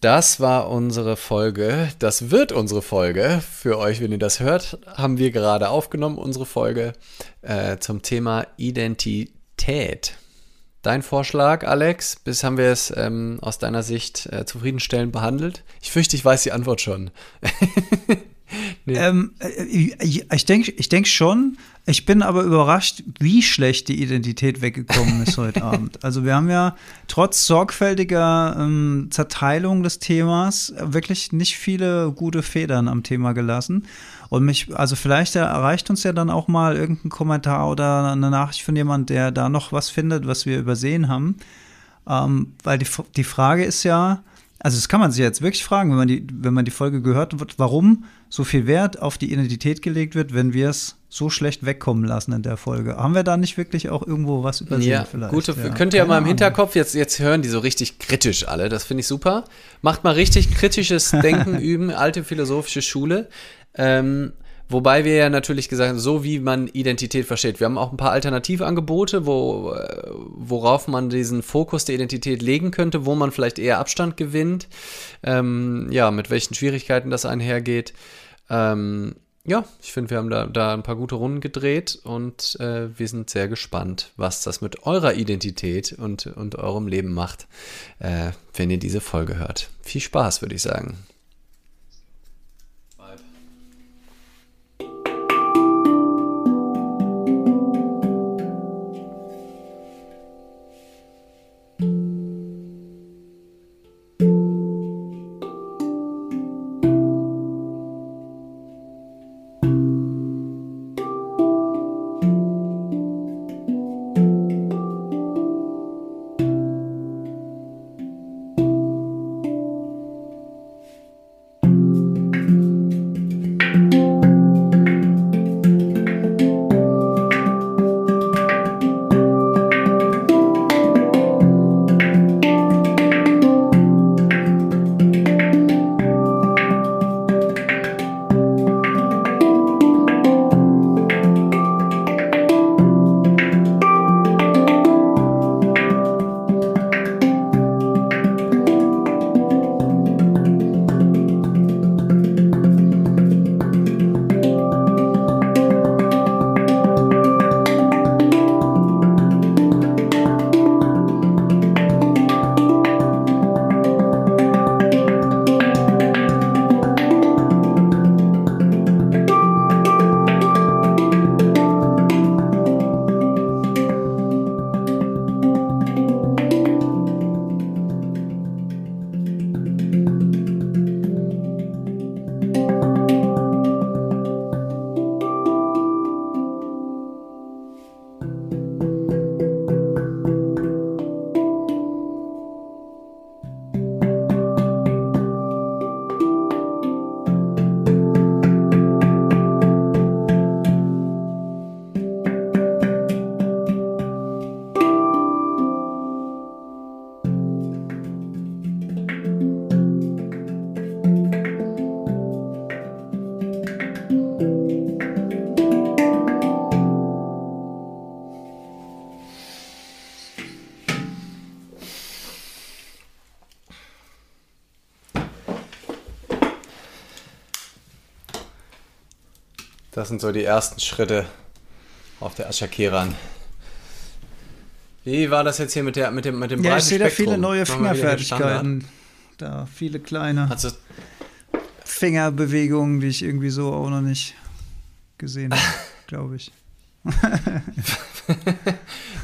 Das war unsere Folge. Das wird unsere Folge. Für euch, wenn ihr das hört, haben wir gerade aufgenommen, unsere Folge äh, zum Thema Identität. Dein Vorschlag, Alex, bis haben wir es ähm, aus deiner Sicht äh, zufriedenstellend behandelt? Ich fürchte, ich weiß die Antwort schon. nee. ähm, äh, ich denke ich denk schon. Ich bin aber überrascht, wie schlecht die Identität weggekommen ist heute Abend. Also wir haben ja trotz sorgfältiger ähm, Zerteilung des Themas wirklich nicht viele gute Federn am Thema gelassen. Und mich, also vielleicht erreicht uns ja dann auch mal irgendein Kommentar oder eine Nachricht von jemand, der da noch was findet, was wir übersehen haben. Ähm, weil die, die Frage ist ja, also das kann man sich jetzt wirklich fragen, wenn man die, wenn man die Folge gehört hat, warum so viel Wert auf die Identität gelegt wird, wenn wir es so schlecht wegkommen lassen in der Folge. Haben wir da nicht wirklich auch irgendwo was übersehen ja, vielleicht? Gute, ja, könnt ihr ja mal im Hinterkopf, jetzt, jetzt hören die so richtig kritisch alle, das finde ich super. Macht mal richtig kritisches Denken üben, alte philosophische Schule. Ähm, Wobei wir ja natürlich gesagt haben, so wie man Identität versteht. Wir haben auch ein paar Alternativangebote, wo, äh, worauf man diesen Fokus der Identität legen könnte, wo man vielleicht eher Abstand gewinnt, ähm, ja, mit welchen Schwierigkeiten das einhergeht. Ähm, ja, ich finde, wir haben da, da ein paar gute Runden gedreht und äh, wir sind sehr gespannt, was das mit eurer Identität und, und eurem Leben macht, äh, wenn ihr diese Folge hört. Viel Spaß, würde ich sagen. Das sind so die ersten Schritte auf der Aschakiran. Wie war das jetzt hier mit, der, mit dem, mit dem ja, breiten ich sehe da viele neue Fingerfertigkeiten. Da viele kleine also, Fingerbewegungen, die ich irgendwie so auch noch nicht gesehen habe, glaube ich.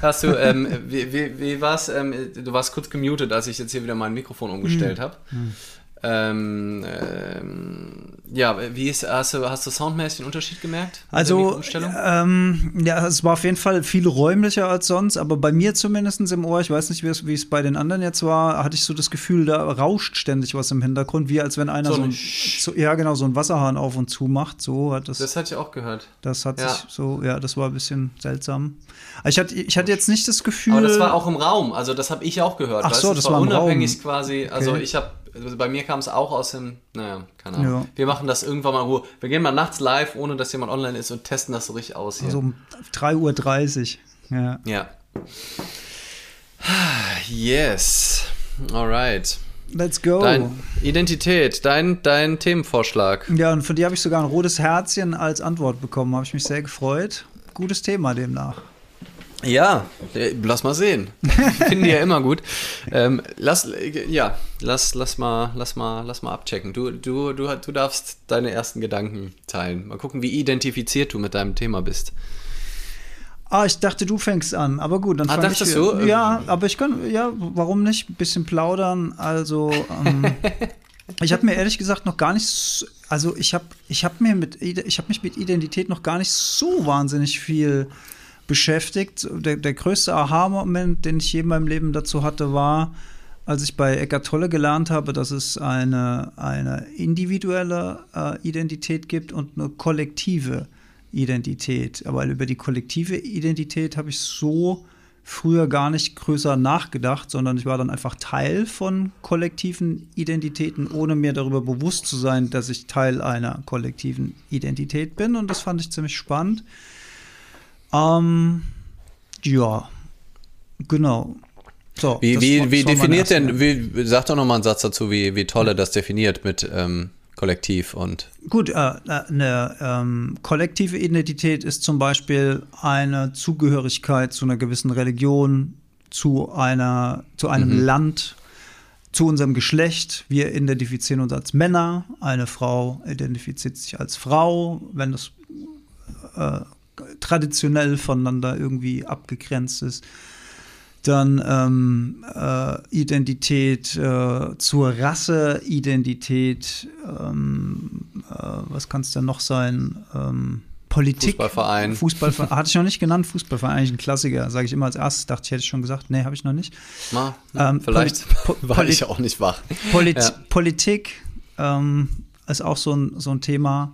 Hast du, ähm, wie, wie, wie war es? Ähm, du warst kurz gemutet, als ich jetzt hier wieder mein Mikrofon umgestellt mhm. habe. Mhm. Ähm, ähm, ja, wie ist, hast du, hast du soundmäßig einen Unterschied gemerkt? Also, ähm, ja, es war auf jeden Fall viel räumlicher als sonst, aber bei mir zumindest im Ohr, ich weiß nicht, wie es, bei den anderen jetzt war, hatte ich so das Gefühl, da rauscht ständig was im Hintergrund, wie als wenn einer so, so, ein, so ja, genau, so einen Wasserhahn auf und zu macht. So hat das. Das hatte ich auch gehört. Das hat ja. sich so, ja, das war ein bisschen seltsam. Ich hatte, ich hatte jetzt nicht das Gefühl. Aber das war auch im Raum, also das habe ich auch gehört. Ach so, das, das war, war unabhängig Raum. quasi. Also okay. ich habe also bei mir kam es auch aus dem, naja, keine Ahnung. Ja. Wir machen das irgendwann mal in Ruhe. Wir gehen mal nachts live, ohne dass jemand online ist und testen das so richtig aus hier. Also um 3.30 Uhr, ja. Ja. Yes. Alright. Let's go. Dein Identität, dein, dein Themenvorschlag. Ja, und von dir habe ich sogar ein rotes Herzchen als Antwort bekommen. Habe ich mich sehr gefreut. Gutes Thema demnach. Ja, äh, lass mal sehen. Finde ja immer gut. Ähm, lass, ja, lass, lass mal, lass mal, lass mal abchecken. Du, du, du, du darfst deine ersten Gedanken teilen. Mal gucken, wie identifiziert du mit deinem Thema bist. Ah, ich dachte, du fängst an. Aber gut, dann ah, fange ich. du? Ja, aber ich kann, ja, warum nicht? Ein bisschen plaudern. Also, ähm, ich habe mir ehrlich gesagt noch gar nicht, also ich habe ich hab mir mit, ich habe mich mit Identität noch gar nicht so wahnsinnig viel beschäftigt. Der, der größte Aha-Moment, den ich je in meinem Leben dazu hatte, war, als ich bei Eckart Tolle gelernt habe, dass es eine, eine individuelle äh, Identität gibt und eine kollektive Identität. Aber über die kollektive Identität habe ich so früher gar nicht größer nachgedacht, sondern ich war dann einfach Teil von kollektiven Identitäten, ohne mir darüber bewusst zu sein, dass ich Teil einer kollektiven Identität bin. Und das fand ich ziemlich spannend. Ähm, ja, genau. So, wie wie, wie definiert denn, wie, sag doch nochmal einen Satz dazu, wie, wie Tolle das definiert mit ähm, Kollektiv und. Gut, äh, eine ähm, kollektive Identität ist zum Beispiel eine Zugehörigkeit zu einer gewissen Religion, zu einer, zu einem mhm. Land, zu unserem Geschlecht. Wir identifizieren uns als Männer, eine Frau identifiziert sich als Frau, wenn das äh, traditionell voneinander irgendwie abgegrenzt ist. Dann ähm, äh, Identität äh, zur Rasse, Identität, ähm, äh, was kann es denn noch sein? Ähm, Politik. Fußballverein. Fußballverein. Hatte ich noch nicht genannt, Fußballverein, eigentlich ein Klassiker, sage ich immer als erstes. Dachte ich, hätte ich schon gesagt. Nee, habe ich noch nicht. Na, ähm, vielleicht Poli war Poli ich auch nicht wach. Polit ja. Politik ähm, ist auch so ein, so ein Thema.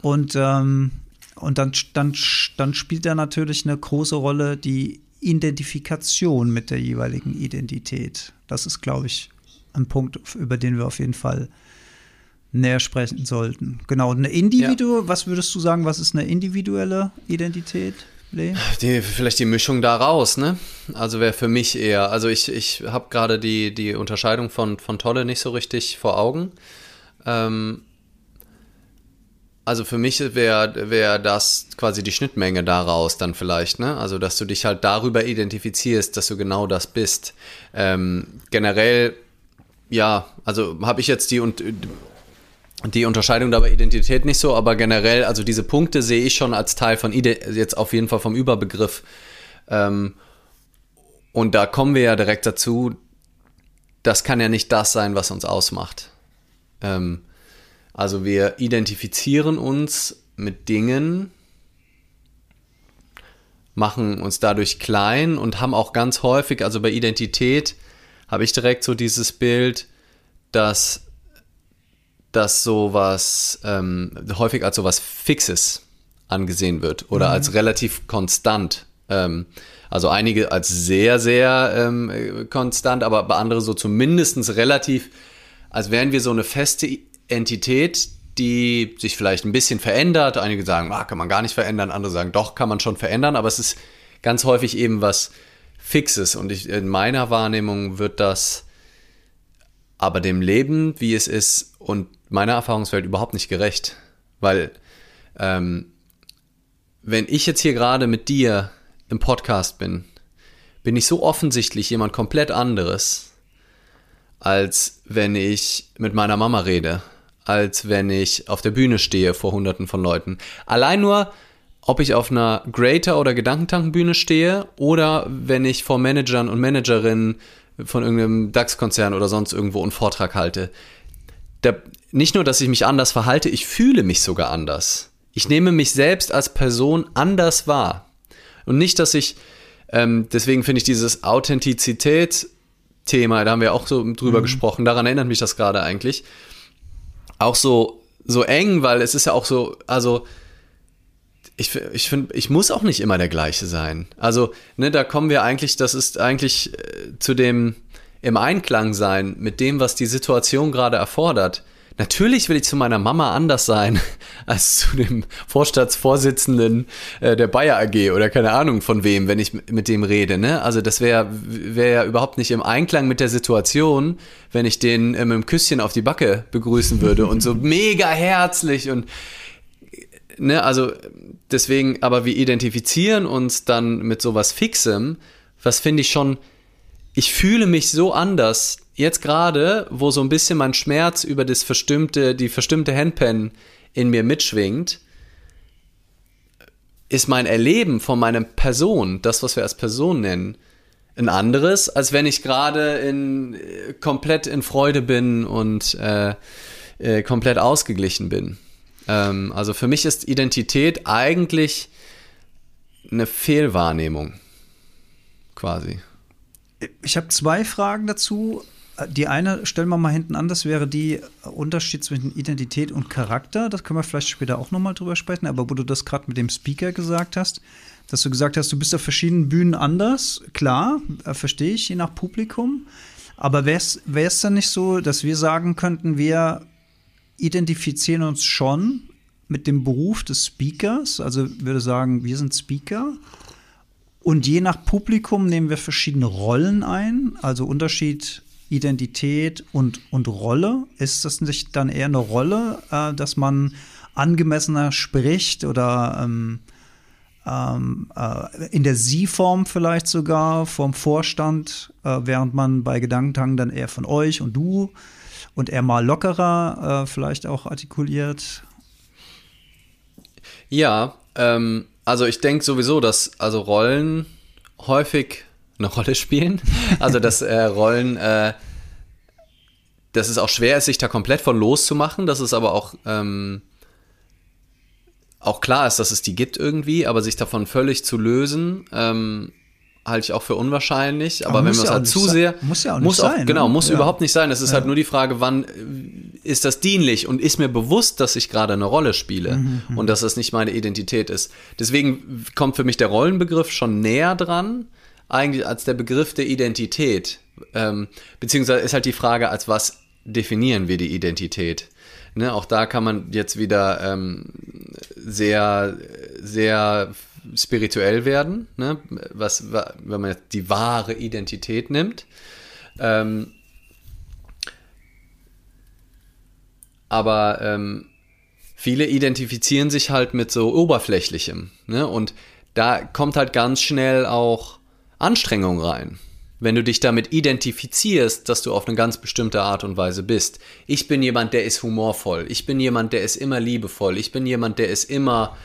Und ähm, und dann, dann, dann spielt da natürlich eine große Rolle die Identifikation mit der jeweiligen Identität. Das ist, glaube ich, ein Punkt, über den wir auf jeden Fall näher sprechen sollten. Genau, eine Individu, ja. was würdest du sagen, was ist eine individuelle Identität? Die, vielleicht die Mischung daraus, ne? Also wäre für mich eher, also ich, ich habe gerade die, die Unterscheidung von, von Tolle nicht so richtig vor Augen. Ähm, also für mich wäre wär das quasi die Schnittmenge daraus dann vielleicht, ne? Also dass du dich halt darüber identifizierst, dass du genau das bist. Ähm, generell, ja, also habe ich jetzt die und die Unterscheidung dabei Identität nicht so, aber generell, also diese Punkte sehe ich schon als Teil von Ide jetzt auf jeden Fall vom Überbegriff. Ähm, und da kommen wir ja direkt dazu, das kann ja nicht das sein, was uns ausmacht. Ähm, also wir identifizieren uns mit Dingen, machen uns dadurch klein und haben auch ganz häufig, also bei Identität habe ich direkt so dieses Bild, dass das sowas ähm, häufig als sowas Fixes angesehen wird oder mhm. als relativ konstant. Ähm, also einige als sehr, sehr ähm, konstant, aber bei anderen so zumindest relativ, als wären wir so eine feste Entität, die sich vielleicht ein bisschen verändert. Einige sagen, ah, kann man gar nicht verändern, andere sagen, doch, kann man schon verändern, aber es ist ganz häufig eben was Fixes. Und ich, in meiner Wahrnehmung wird das aber dem Leben, wie es ist, und meiner Erfahrungswelt überhaupt nicht gerecht. Weil, ähm, wenn ich jetzt hier gerade mit dir im Podcast bin, bin ich so offensichtlich jemand komplett anderes, als wenn ich mit meiner Mama rede als wenn ich auf der Bühne stehe vor hunderten von Leuten. Allein nur, ob ich auf einer Greater- oder Gedankentankenbühne stehe oder wenn ich vor Managern und Managerinnen von irgendeinem DAX-Konzern oder sonst irgendwo einen Vortrag halte. Der, nicht nur, dass ich mich anders verhalte, ich fühle mich sogar anders. Ich nehme mich selbst als Person anders wahr. Und nicht, dass ich, ähm, deswegen finde ich dieses Authentizität-Thema, da haben wir auch so drüber mhm. gesprochen, daran erinnert mich das gerade eigentlich auch so, so eng, weil es ist ja auch so, also ich, ich finde, ich muss auch nicht immer der gleiche sein. Also, ne, da kommen wir eigentlich, das ist eigentlich äh, zu dem im Einklang sein mit dem, was die Situation gerade erfordert. Natürlich will ich zu meiner Mama anders sein als zu dem Vorstandsvorsitzenden äh, der Bayer AG oder keine Ahnung von wem, wenn ich mit dem rede. Ne? Also das wäre wär ja überhaupt nicht im Einklang mit der Situation, wenn ich den äh, mit einem Küsschen auf die Backe begrüßen würde und so mega herzlich und ne, also deswegen, aber wir identifizieren uns dann mit sowas Fixem, was finde ich schon, ich fühle mich so anders jetzt gerade, wo so ein bisschen mein Schmerz über das verstimmte, die verstimmte Handpen in mir mitschwingt, ist mein Erleben von meiner Person, das, was wir als Person nennen, ein anderes, als wenn ich gerade in komplett in Freude bin und äh, äh, komplett ausgeglichen bin. Ähm, also für mich ist Identität eigentlich eine Fehlwahrnehmung, quasi. Ich habe zwei Fragen dazu. Die eine stellen wir mal hinten an, das wäre die Unterschied zwischen Identität und Charakter. Das können wir vielleicht später auch nochmal drüber sprechen. Aber wo du das gerade mit dem Speaker gesagt hast, dass du gesagt hast, du bist auf verschiedenen Bühnen anders, klar, äh, verstehe ich, je nach Publikum. Aber wäre es dann nicht so, dass wir sagen könnten, wir identifizieren uns schon mit dem Beruf des Speakers? Also würde sagen, wir sind Speaker. Und je nach Publikum nehmen wir verschiedene Rollen ein, also Unterschied Identität und, und Rolle? Ist das nicht dann eher eine Rolle, äh, dass man angemessener spricht oder ähm, ähm, äh, in der Sie-Form vielleicht sogar vom Vorstand, äh, während man bei Gedankentagen dann eher von euch und du und eher mal lockerer äh, vielleicht auch artikuliert? Ja, ähm, also ich denke sowieso, dass also Rollen häufig eine Rolle spielen. Also dass äh, Rollen, äh, dass es auch schwer ist, sich da komplett von loszumachen, dass es aber auch, ähm, auch klar ist, dass es die gibt irgendwie, aber sich davon völlig zu lösen, ähm, halte ich auch für unwahrscheinlich. Aber, aber wenn man es halt zu sehr. Muss ja auch nicht muss auch, sein. Genau, ne? muss ja. überhaupt nicht sein. Es ist ja. halt nur die Frage, wann ist das dienlich und ist mir bewusst, dass ich gerade eine Rolle spiele mhm, mhm. und dass das nicht meine Identität ist. Deswegen kommt für mich der Rollenbegriff schon näher dran eigentlich als der Begriff der Identität. Ähm, beziehungsweise ist halt die Frage, als was definieren wir die Identität? Ne, auch da kann man jetzt wieder ähm, sehr, sehr spirituell werden, ne? was, wenn man jetzt die wahre Identität nimmt. Ähm, aber ähm, viele identifizieren sich halt mit so Oberflächlichem. Ne? Und da kommt halt ganz schnell auch Anstrengung rein. Wenn du dich damit identifizierst, dass du auf eine ganz bestimmte Art und Weise bist. Ich bin jemand, der ist humorvoll. Ich bin jemand, der ist immer liebevoll. Ich bin jemand, der ist immer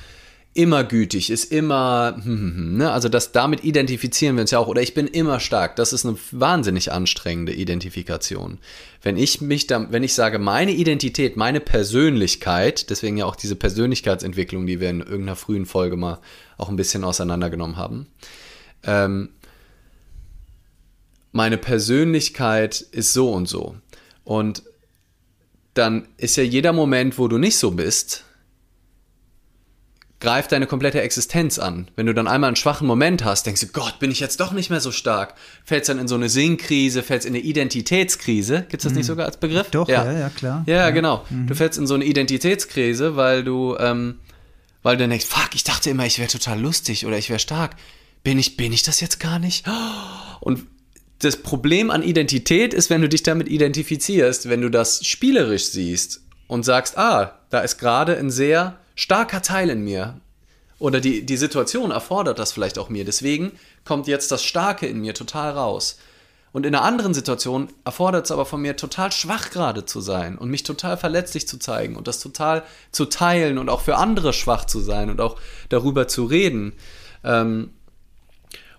immer gütig, ist immer, hm, hm, hm, ne? also das damit identifizieren wir uns ja auch. Oder ich bin immer stark. Das ist eine wahnsinnig anstrengende Identifikation. Wenn ich mich da, wenn ich sage, meine Identität, meine Persönlichkeit, deswegen ja auch diese Persönlichkeitsentwicklung, die wir in irgendeiner frühen Folge mal auch ein bisschen auseinandergenommen haben. Ähm, meine Persönlichkeit ist so und so. Und dann ist ja jeder Moment, wo du nicht so bist, greift deine komplette Existenz an. Wenn du dann einmal einen schwachen Moment hast, denkst du, Gott, bin ich jetzt doch nicht mehr so stark. Fällst dann in so eine Sinnkrise, fällst in eine Identitätskrise. Gibt es das mhm. nicht sogar als Begriff? Doch, ja, ja, ja klar. Ja, ja. genau. Mhm. Du fällst in so eine Identitätskrise, weil du, ähm, weil du denkst, fuck, ich dachte immer, ich wäre total lustig oder ich wäre stark. Bin ich, bin ich das jetzt gar nicht? Und das Problem an Identität ist, wenn du dich damit identifizierst, wenn du das spielerisch siehst und sagst, ah, da ist gerade ein sehr starker Teil in mir. Oder die, die Situation erfordert das vielleicht auch mir. Deswegen kommt jetzt das Starke in mir total raus. Und in einer anderen Situation erfordert es aber von mir, total schwach gerade zu sein und mich total verletzlich zu zeigen und das total zu teilen und auch für andere schwach zu sein und auch darüber zu reden. Ähm,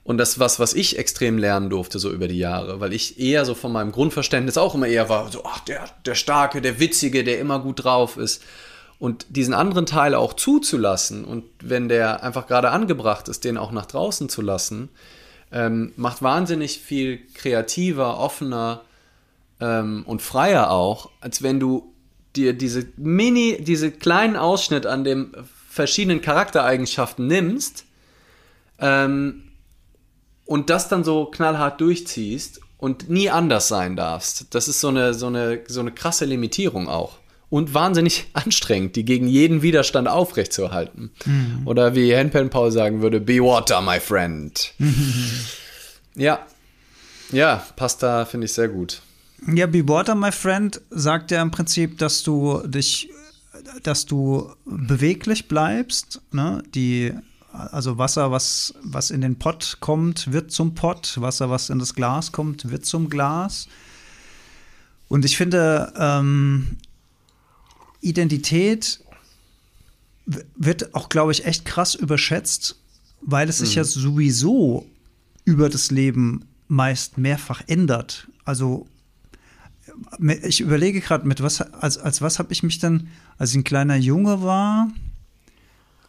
und das was, was ich extrem lernen durfte, so über die Jahre, weil ich eher so von meinem Grundverständnis auch immer eher war, so, ach, der, der Starke, der Witzige, der immer gut drauf ist. Und diesen anderen Teil auch zuzulassen und wenn der einfach gerade angebracht ist, den auch nach draußen zu lassen, ähm, macht wahnsinnig viel kreativer, offener ähm, und freier auch, als wenn du dir diese Mini, diese kleinen Ausschnitt an den verschiedenen Charaktereigenschaften nimmst ähm, und das dann so knallhart durchziehst und nie anders sein darfst. Das ist so eine, so eine, so eine krasse Limitierung auch. und wahnsinnig anstrengend, die gegen jeden Widerstand aufrechtzuerhalten. Mhm. Oder wie Henpen Paul sagen würde, be water, my friend. ja. Ja, passt da, finde ich sehr gut. Ja, Be Water, my friend, sagt ja im Prinzip, dass du dich, dass du beweglich bleibst. Ne? Die, also Wasser, was, was in den Pott kommt, wird zum Pott. Wasser, was in das Glas kommt, wird zum Glas. Und ich finde, ähm, Identität wird auch, glaube ich, echt krass überschätzt, weil es sich mhm. ja sowieso über das Leben meist mehrfach ändert. Also ich überlege gerade, mit was, als, als was habe ich mich dann, als ich ein kleiner Junge war,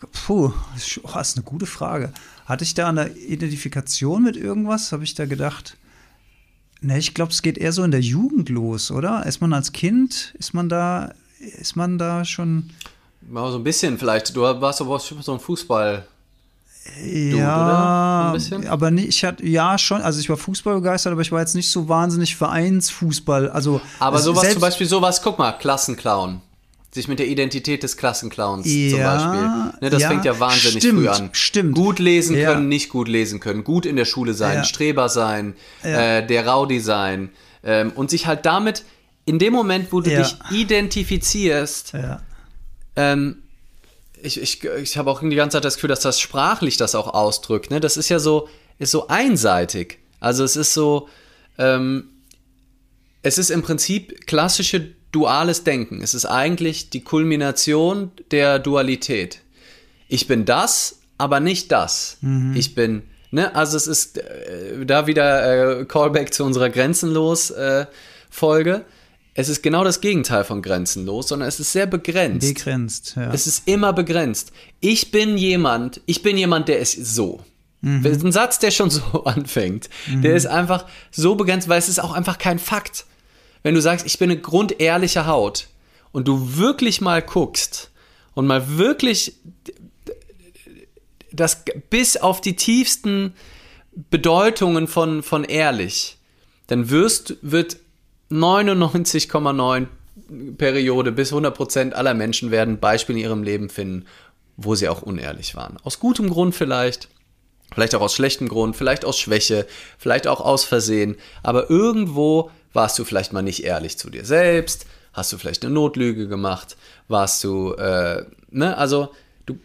puh, das ist eine gute Frage. Hatte ich da eine Identifikation mit irgendwas? Habe ich da gedacht, ne, ich glaube, es geht eher so in der Jugend los, oder? Ist man als Kind, ist man da, ist man da schon. Mal so ein bisschen vielleicht. Du warst aber so ein Fußball. Ja, aber nicht, ich hatte, ja schon, also ich war Fußball begeistert, aber ich war jetzt nicht so wahnsinnig Vereinsfußball. Also, aber sowas zum Beispiel, sowas, guck mal, Klassenclown. Sich mit der Identität des Klassenclowns ja, zum Beispiel. Ne, das ja, fängt ja wahnsinnig stimmt, früh an. Stimmt. Gut lesen ja. können, nicht gut lesen können, gut in der Schule sein, Streber sein, äh, der Rowdy sein. Ähm, und sich halt damit, in dem Moment, wo du dich identifizierst, ähm, ich, ich, ich habe auch die ganze Zeit das Gefühl, dass das sprachlich das auch ausdrückt. Ne? Das ist ja so, ist so einseitig. Also es ist so, ähm, es ist im Prinzip klassische duales Denken. Es ist eigentlich die Kulmination der Dualität. Ich bin das, aber nicht das. Mhm. Ich bin, ne, also es ist äh, da wieder äh, Callback zu unserer Grenzenlos äh, Folge es ist genau das Gegenteil von grenzenlos, sondern es ist sehr begrenzt. Begrenzt, ja. Es ist immer begrenzt. Ich bin jemand, ich bin jemand, der ist so. Mhm. Ein Satz, der schon so anfängt, mhm. der ist einfach so begrenzt, weil es ist auch einfach kein Fakt. Wenn du sagst, ich bin eine grundehrliche Haut und du wirklich mal guckst und mal wirklich das bis auf die tiefsten Bedeutungen von, von ehrlich, dann wirst, wird 99,9 Periode bis 100% aller Menschen werden Beispiele in ihrem Leben finden, wo sie auch unehrlich waren. Aus gutem Grund vielleicht, vielleicht auch aus schlechtem Grund, vielleicht aus Schwäche, vielleicht auch aus Versehen, aber irgendwo warst du vielleicht mal nicht ehrlich zu dir selbst, hast du vielleicht eine Notlüge gemacht, warst du, äh, ne, also du,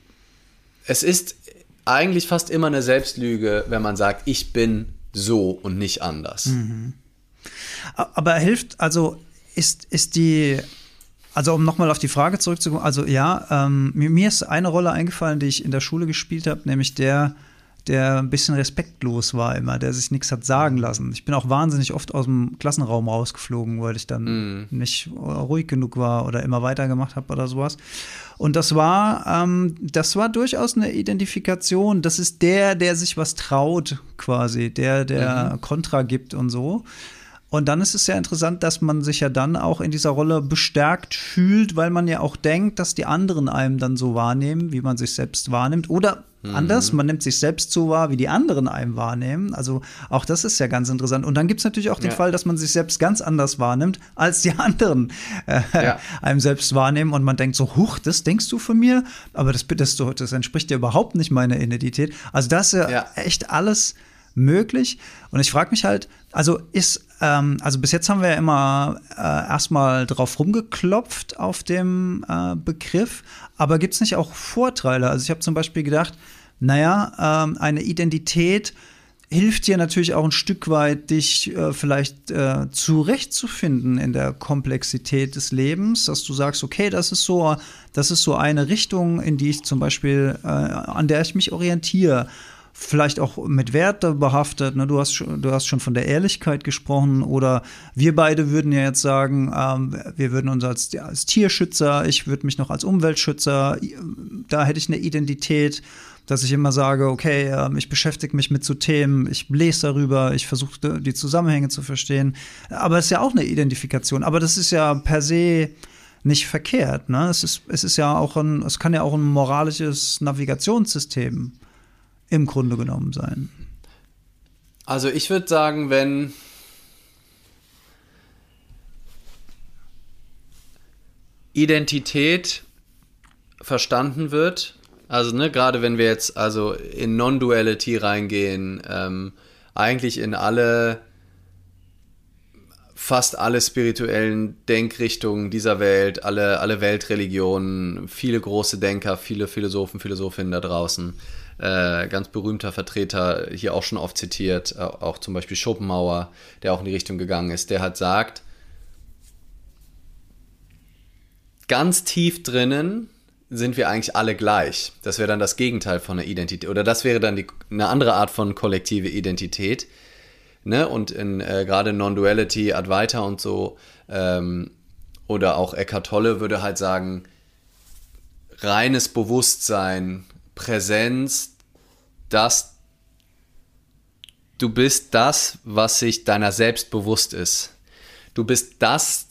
es ist eigentlich fast immer eine Selbstlüge, wenn man sagt, ich bin so und nicht anders. Mhm. Aber hilft, also ist, ist die, also um nochmal auf die Frage zurückzukommen, also ja, ähm, mir, mir, ist eine Rolle eingefallen, die ich in der Schule gespielt habe, nämlich der, der ein bisschen respektlos war immer, der sich nichts hat sagen lassen. Ich bin auch wahnsinnig oft aus dem Klassenraum rausgeflogen, weil ich dann mm. nicht ruhig genug war oder immer weitergemacht habe oder sowas. Und das war, ähm, das war durchaus eine Identifikation. Das ist der, der sich was traut, quasi, der, der mhm. Kontra gibt und so. Und dann ist es sehr interessant, dass man sich ja dann auch in dieser Rolle bestärkt fühlt, weil man ja auch denkt, dass die anderen einem dann so wahrnehmen, wie man sich selbst wahrnimmt. Oder mhm. anders, man nimmt sich selbst so wahr, wie die anderen einem wahrnehmen. Also auch das ist ja ganz interessant. Und dann gibt es natürlich auch den ja. Fall, dass man sich selbst ganz anders wahrnimmt, als die anderen äh, ja. einem selbst wahrnehmen. Und man denkt so, huch, das denkst du von mir? Aber das, das, das entspricht ja überhaupt nicht meiner Identität. Also das ist ja, ja. echt alles möglich. Und ich frage mich halt, also ist, ähm, also bis jetzt haben wir ja immer äh, erstmal drauf rumgeklopft auf dem äh, Begriff, aber gibt es nicht auch Vorteile? Also ich habe zum Beispiel gedacht, naja, ähm, eine Identität hilft dir natürlich auch ein Stück weit, dich äh, vielleicht äh, zurechtzufinden in der Komplexität des Lebens, dass du sagst, okay, das ist so, das ist so eine Richtung, in die ich zum Beispiel, äh, an der ich mich orientiere vielleicht auch mit Werte behaftet. Ne? Du, hast, du hast schon von der Ehrlichkeit gesprochen oder wir beide würden ja jetzt sagen, ähm, wir würden uns als, ja, als Tierschützer, ich würde mich noch als Umweltschützer, da hätte ich eine Identität dass ich immer sage, okay, ähm, ich beschäftige mich mit so Themen, ich lese darüber, ich versuche die Zusammenhänge zu verstehen. Aber es ist ja auch eine Identifikation. Aber das ist ja per se nicht verkehrt. Ne? Es, ist, es ist ja auch ein, es kann ja auch ein moralisches Navigationssystem im Grunde genommen sein? Also ich würde sagen, wenn Identität verstanden wird, also ne, gerade wenn wir jetzt also in Non-Duality reingehen, ähm, eigentlich in alle, fast alle spirituellen Denkrichtungen dieser Welt, alle, alle Weltreligionen, viele große Denker, viele Philosophen, Philosophinnen da draußen, äh, ganz berühmter Vertreter, hier auch schon oft zitiert, auch zum Beispiel Schopenhauer, der auch in die Richtung gegangen ist, der hat sagt, ganz tief drinnen sind wir eigentlich alle gleich. Das wäre dann das Gegenteil von einer Identität. Oder das wäre dann die, eine andere Art von kollektive Identität. Ne? Und in, äh, gerade Non-Duality, Advaita und so, ähm, oder auch Eckhart Tolle würde halt sagen, reines Bewusstsein, Präsenz, dass du bist das, was sich deiner selbst bewusst ist. Du bist das,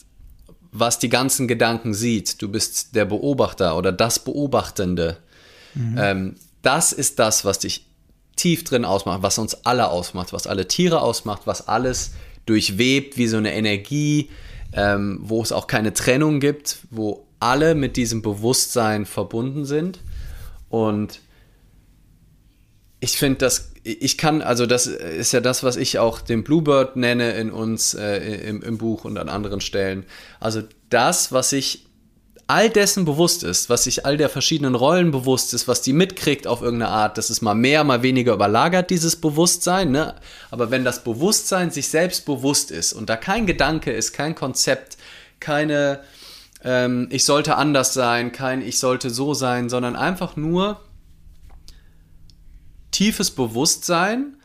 was die ganzen Gedanken sieht. Du bist der Beobachter oder das Beobachtende. Mhm. Ähm, das ist das, was dich tief drin ausmacht, was uns alle ausmacht, was alle Tiere ausmacht, was alles durchwebt wie so eine Energie, ähm, wo es auch keine Trennung gibt, wo alle mit diesem Bewusstsein verbunden sind. Und ich finde das ich kann, also das ist ja das, was ich auch den Bluebird nenne in uns äh, im, im Buch und an anderen Stellen. Also das, was sich all dessen bewusst ist, was sich all der verschiedenen Rollen bewusst ist, was die mitkriegt auf irgendeine Art, das ist mal mehr, mal weniger überlagert, dieses Bewusstsein, ne? Aber wenn das Bewusstsein sich selbst bewusst ist und da kein Gedanke ist, kein Konzept, keine ähm, ich sollte anders sein, kein ich sollte so sein, sondern einfach nur tiefes Bewusstsein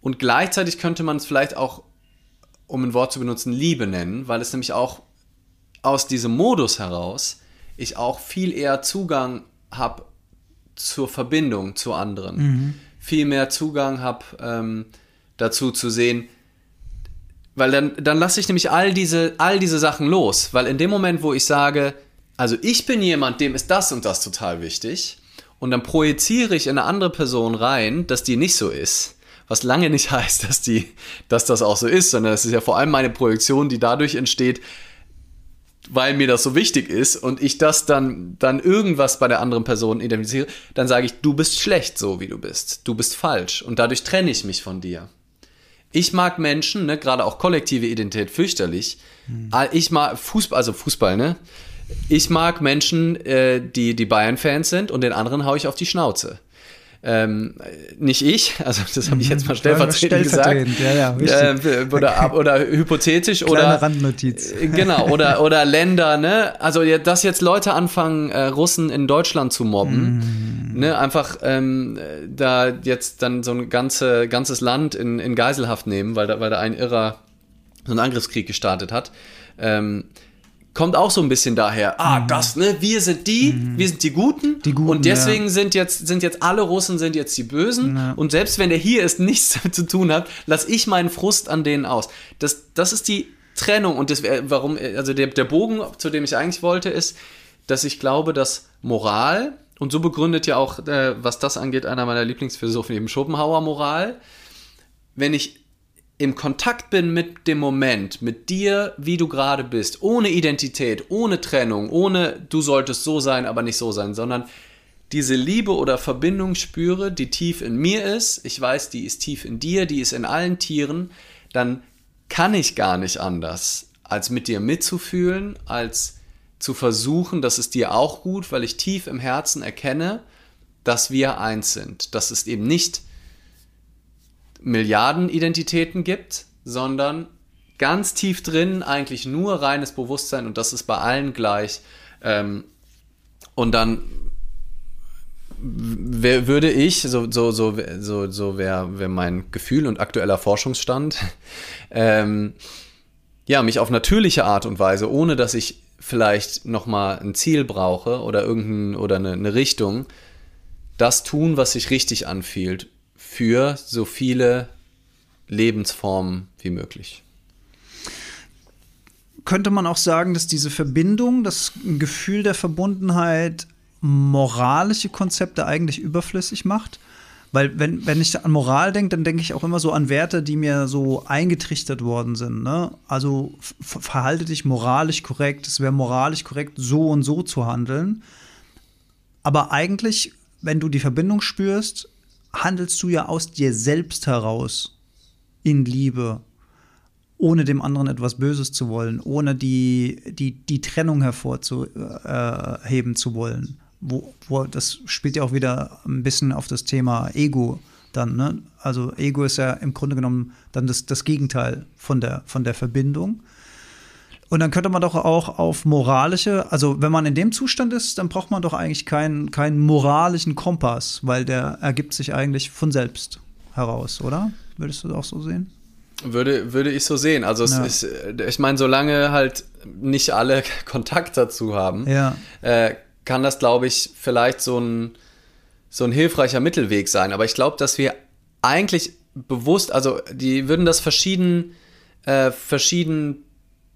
und gleichzeitig könnte man es vielleicht auch, um ein Wort zu benutzen, Liebe nennen, weil es nämlich auch aus diesem Modus heraus ich auch viel eher Zugang habe zur Verbindung zu anderen. Mhm. Viel mehr Zugang habe ähm, dazu zu sehen, weil dann, dann lasse ich nämlich all diese, all diese Sachen los. Weil in dem Moment, wo ich sage, also ich bin jemand, dem ist das und das total wichtig, und dann projiziere ich in eine andere Person rein, dass die nicht so ist. Was lange nicht heißt, dass, die, dass das auch so ist, sondern es ist ja vor allem meine Projektion, die dadurch entsteht, weil mir das so wichtig ist und ich das dann, dann irgendwas bei der anderen Person identifiziere, dann sage ich, du bist schlecht so, wie du bist. Du bist falsch und dadurch trenne ich mich von dir. Ich mag Menschen, ne, gerade auch kollektive Identität fürchterlich. Hm. Ich mag Fußball, also Fußball, ne? ich mag Menschen, äh, die, die Bayern-Fans sind und den anderen haue ich auf die Schnauze. Ähm, nicht ich, also das habe ich jetzt mal mhm. stellvertretend, stellvertretend gesagt. Ja, ja, äh, oder, oder hypothetisch oder Randnotiz. Äh, genau, oder, oder Länder, ne? Also dass jetzt Leute anfangen, äh, Russen in Deutschland zu mobben, mm. ne? Einfach ähm, da jetzt dann so ein ganze, ganzes Land in, in Geiselhaft nehmen, weil da, weil da ein Irrer so einen Angriffskrieg gestartet hat. Ähm, kommt auch so ein bisschen daher. Ah, mhm. das, ne? Wir sind die, mhm. wir sind die Guten. Die Guten und deswegen ja. sind, jetzt, sind jetzt alle Russen sind jetzt die Bösen. Ja. Und selbst wenn der hier ist, nichts damit zu tun hat, lasse ich meinen Frust an denen aus. Das, das ist die Trennung. Und das, warum, also der, der Bogen, zu dem ich eigentlich wollte, ist, dass ich glaube, dass Moral, und so begründet ja auch, äh, was das angeht, einer meiner Lieblingsphilosophen, eben Schopenhauer Moral, wenn ich im Kontakt bin mit dem Moment, mit dir, wie du gerade bist, ohne Identität, ohne Trennung, ohne du solltest so sein, aber nicht so sein, sondern diese Liebe oder Verbindung spüre, die tief in mir ist, ich weiß, die ist tief in dir, die ist in allen Tieren, dann kann ich gar nicht anders, als mit dir mitzufühlen, als zu versuchen, dass es dir auch gut, weil ich tief im Herzen erkenne, dass wir eins sind. Das ist eben nicht Milliarden Identitäten gibt, sondern ganz tief drin eigentlich nur reines Bewusstsein und das ist bei allen gleich. Ähm, und dann würde ich, so, so, so, so, so wäre wär mein Gefühl und aktueller Forschungsstand, ähm, ja, mich auf natürliche Art und Weise, ohne dass ich vielleicht nochmal ein Ziel brauche oder irgendein oder eine, eine Richtung, das tun, was sich richtig anfühlt für so viele Lebensformen wie möglich. Könnte man auch sagen, dass diese Verbindung, das Gefühl der Verbundenheit moralische Konzepte eigentlich überflüssig macht? Weil wenn, wenn ich an Moral denke, dann denke ich auch immer so an Werte, die mir so eingetrichtert worden sind. Ne? Also verhalte dich moralisch korrekt, es wäre moralisch korrekt, so und so zu handeln. Aber eigentlich, wenn du die Verbindung spürst, handelst du ja aus dir selbst heraus in Liebe, ohne dem anderen etwas Böses zu wollen, ohne die, die, die Trennung hervorzuheben zu wollen. Wo, wo, das spielt ja auch wieder ein bisschen auf das Thema Ego dann. Ne? Also Ego ist ja im Grunde genommen dann das, das Gegenteil von der, von der Verbindung. Und dann könnte man doch auch auf moralische, also wenn man in dem Zustand ist, dann braucht man doch eigentlich keinen, keinen moralischen Kompass, weil der ergibt sich eigentlich von selbst heraus, oder? Würdest du das auch so sehen? Würde, würde ich so sehen. Also ja. ist, ich meine, solange halt nicht alle Kontakt dazu haben, ja. äh, kann das, glaube ich, vielleicht so ein, so ein hilfreicher Mittelweg sein. Aber ich glaube, dass wir eigentlich bewusst, also die würden das verschieden, äh, verschieden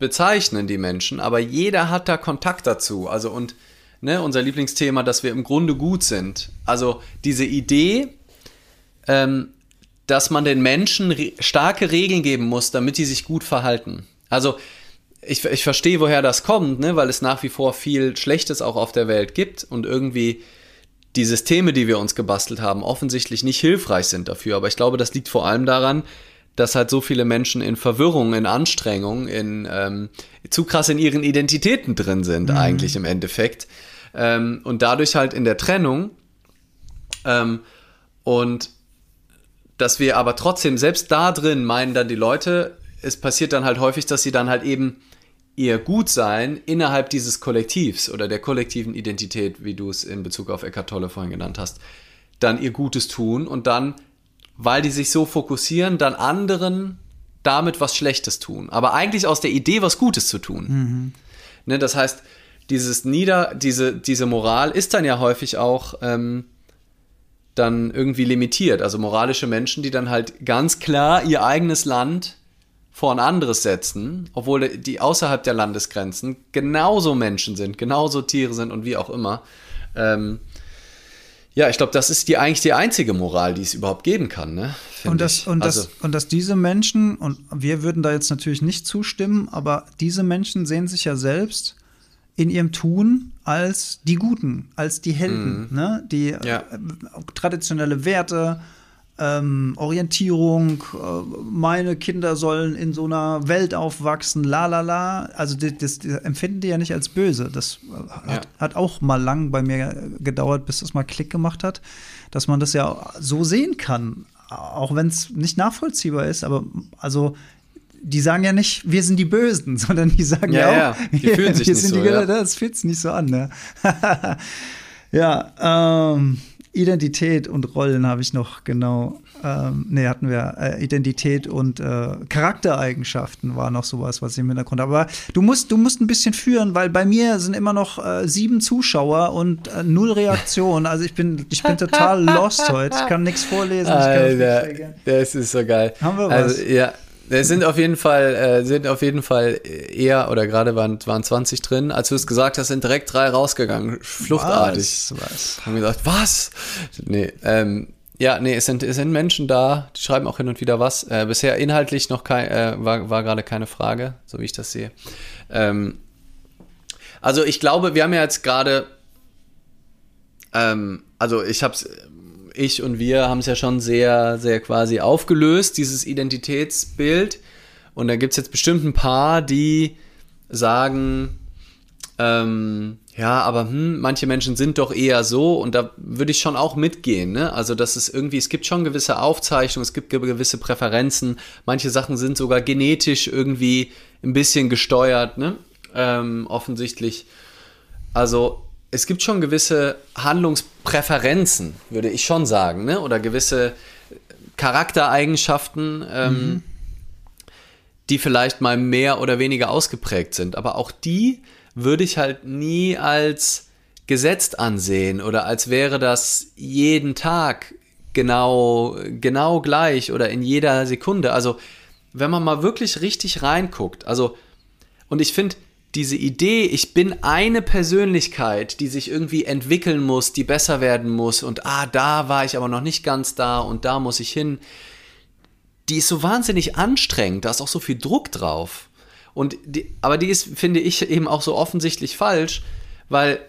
bezeichnen, die Menschen, aber jeder hat da Kontakt dazu. Also und ne, unser Lieblingsthema, dass wir im Grunde gut sind. Also diese Idee, ähm, dass man den Menschen re starke Regeln geben muss, damit die sich gut verhalten. Also ich, ich verstehe, woher das kommt, ne, weil es nach wie vor viel Schlechtes auch auf der Welt gibt und irgendwie die Systeme, die wir uns gebastelt haben, offensichtlich nicht hilfreich sind dafür. Aber ich glaube, das liegt vor allem daran, dass halt so viele Menschen in Verwirrung, in Anstrengung, in ähm, zu krass in ihren Identitäten drin sind, mhm. eigentlich im Endeffekt. Ähm, und dadurch halt in der Trennung. Ähm, und dass wir aber trotzdem, selbst da drin meinen dann die Leute, es passiert dann halt häufig, dass sie dann halt eben ihr Gutsein innerhalb dieses Kollektivs oder der kollektiven Identität, wie du es in Bezug auf Eckart Tolle vorhin genannt hast, dann ihr Gutes tun und dann, weil die sich so fokussieren, dann anderen damit was Schlechtes tun. Aber eigentlich aus der Idee, was Gutes zu tun. Mhm. Ne, das heißt, dieses Nieder, diese, diese Moral ist dann ja häufig auch ähm, dann irgendwie limitiert. Also moralische Menschen, die dann halt ganz klar ihr eigenes Land vor ein anderes setzen, obwohl die außerhalb der Landesgrenzen genauso Menschen sind, genauso Tiere sind und wie auch immer. Ähm, ja, ich glaube, das ist die eigentlich die einzige Moral, die es überhaupt geben kann. Ne? Und, das, und, also. das, und dass diese Menschen, und wir würden da jetzt natürlich nicht zustimmen, aber diese Menschen sehen sich ja selbst in ihrem Tun als die Guten, als die Helden, mhm. ne? die ja. äh, traditionelle Werte, ähm, Orientierung, äh, meine Kinder sollen in so einer Welt aufwachsen, la la la. Also das, das, das empfinden die ja nicht als böse. Das äh, hat, ja. hat, auch mal lang bei mir gedauert, bis das mal Klick gemacht hat, dass man das ja so sehen kann. Auch wenn es nicht nachvollziehbar ist, aber also die sagen ja nicht, wir sind die Bösen, sondern die sagen ja, ja, auch, ja. die fühlen sich nicht so, die, ja. das fühlt sich nicht so an. Ne? ja, ähm, Identität und Rollen habe ich noch genau. Ähm, ne, hatten wir äh, Identität und äh, Charaktereigenschaften war noch sowas, was ich im Hintergrund habe. Aber du musst, du musst ein bisschen führen, weil bei mir sind immer noch äh, sieben Zuschauer und äh, null Reaktion. Also ich bin, ich bin total lost heute. Ich kann nichts vorlesen. Alter, das ist so geil. Haben wir was? Also, ja. Es sind auf jeden Fall, äh, sind auf jeden Fall eher, oder gerade waren, waren 20 drin. Als du es gesagt hast, sind direkt drei rausgegangen. Fluchtartig. Was? was? Haben gesagt, was? Nee, ähm, ja, nee, es sind, es sind Menschen da, die schreiben auch hin und wieder was. Äh, bisher inhaltlich noch kein, äh, war, war gerade keine Frage, so wie ich das sehe. Ähm, also ich glaube, wir haben ja jetzt gerade, ähm, also ich habe es ich und wir haben es ja schon sehr, sehr quasi aufgelöst, dieses Identitätsbild. Und da gibt es jetzt bestimmt ein paar, die sagen, ähm, ja, aber hm, manche Menschen sind doch eher so und da würde ich schon auch mitgehen. Ne? Also, dass es irgendwie, es gibt schon gewisse Aufzeichnungen, es gibt gewisse Präferenzen, manche Sachen sind sogar genetisch irgendwie ein bisschen gesteuert, ne? Ähm, offensichtlich. Also, es gibt schon gewisse Handlungspräferenzen, würde ich schon sagen, ne? oder gewisse Charaktereigenschaften, ähm, mhm. die vielleicht mal mehr oder weniger ausgeprägt sind. Aber auch die würde ich halt nie als gesetzt ansehen oder als wäre das jeden Tag genau, genau gleich oder in jeder Sekunde. Also, wenn man mal wirklich richtig reinguckt, also, und ich finde, diese Idee, ich bin eine Persönlichkeit, die sich irgendwie entwickeln muss, die besser werden muss und ah, da war ich aber noch nicht ganz da und da muss ich hin, die ist so wahnsinnig anstrengend, da ist auch so viel Druck drauf. Und die, aber die ist, finde ich, eben auch so offensichtlich falsch, weil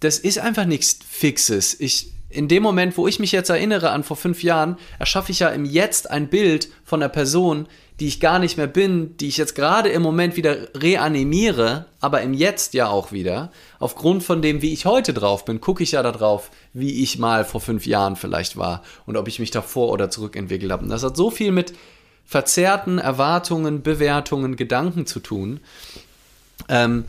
das ist einfach nichts Fixes. Ich, in dem Moment, wo ich mich jetzt erinnere an vor fünf Jahren, erschaffe ich ja im Jetzt ein Bild von einer Person, die ich gar nicht mehr bin, die ich jetzt gerade im Moment wieder reanimiere, aber im Jetzt ja auch wieder. Aufgrund von dem, wie ich heute drauf bin, gucke ich ja darauf, wie ich mal vor fünf Jahren vielleicht war und ob ich mich davor oder zurückentwickelt habe. Und das hat so viel mit verzerrten Erwartungen, Bewertungen, Gedanken zu tun. Ähm,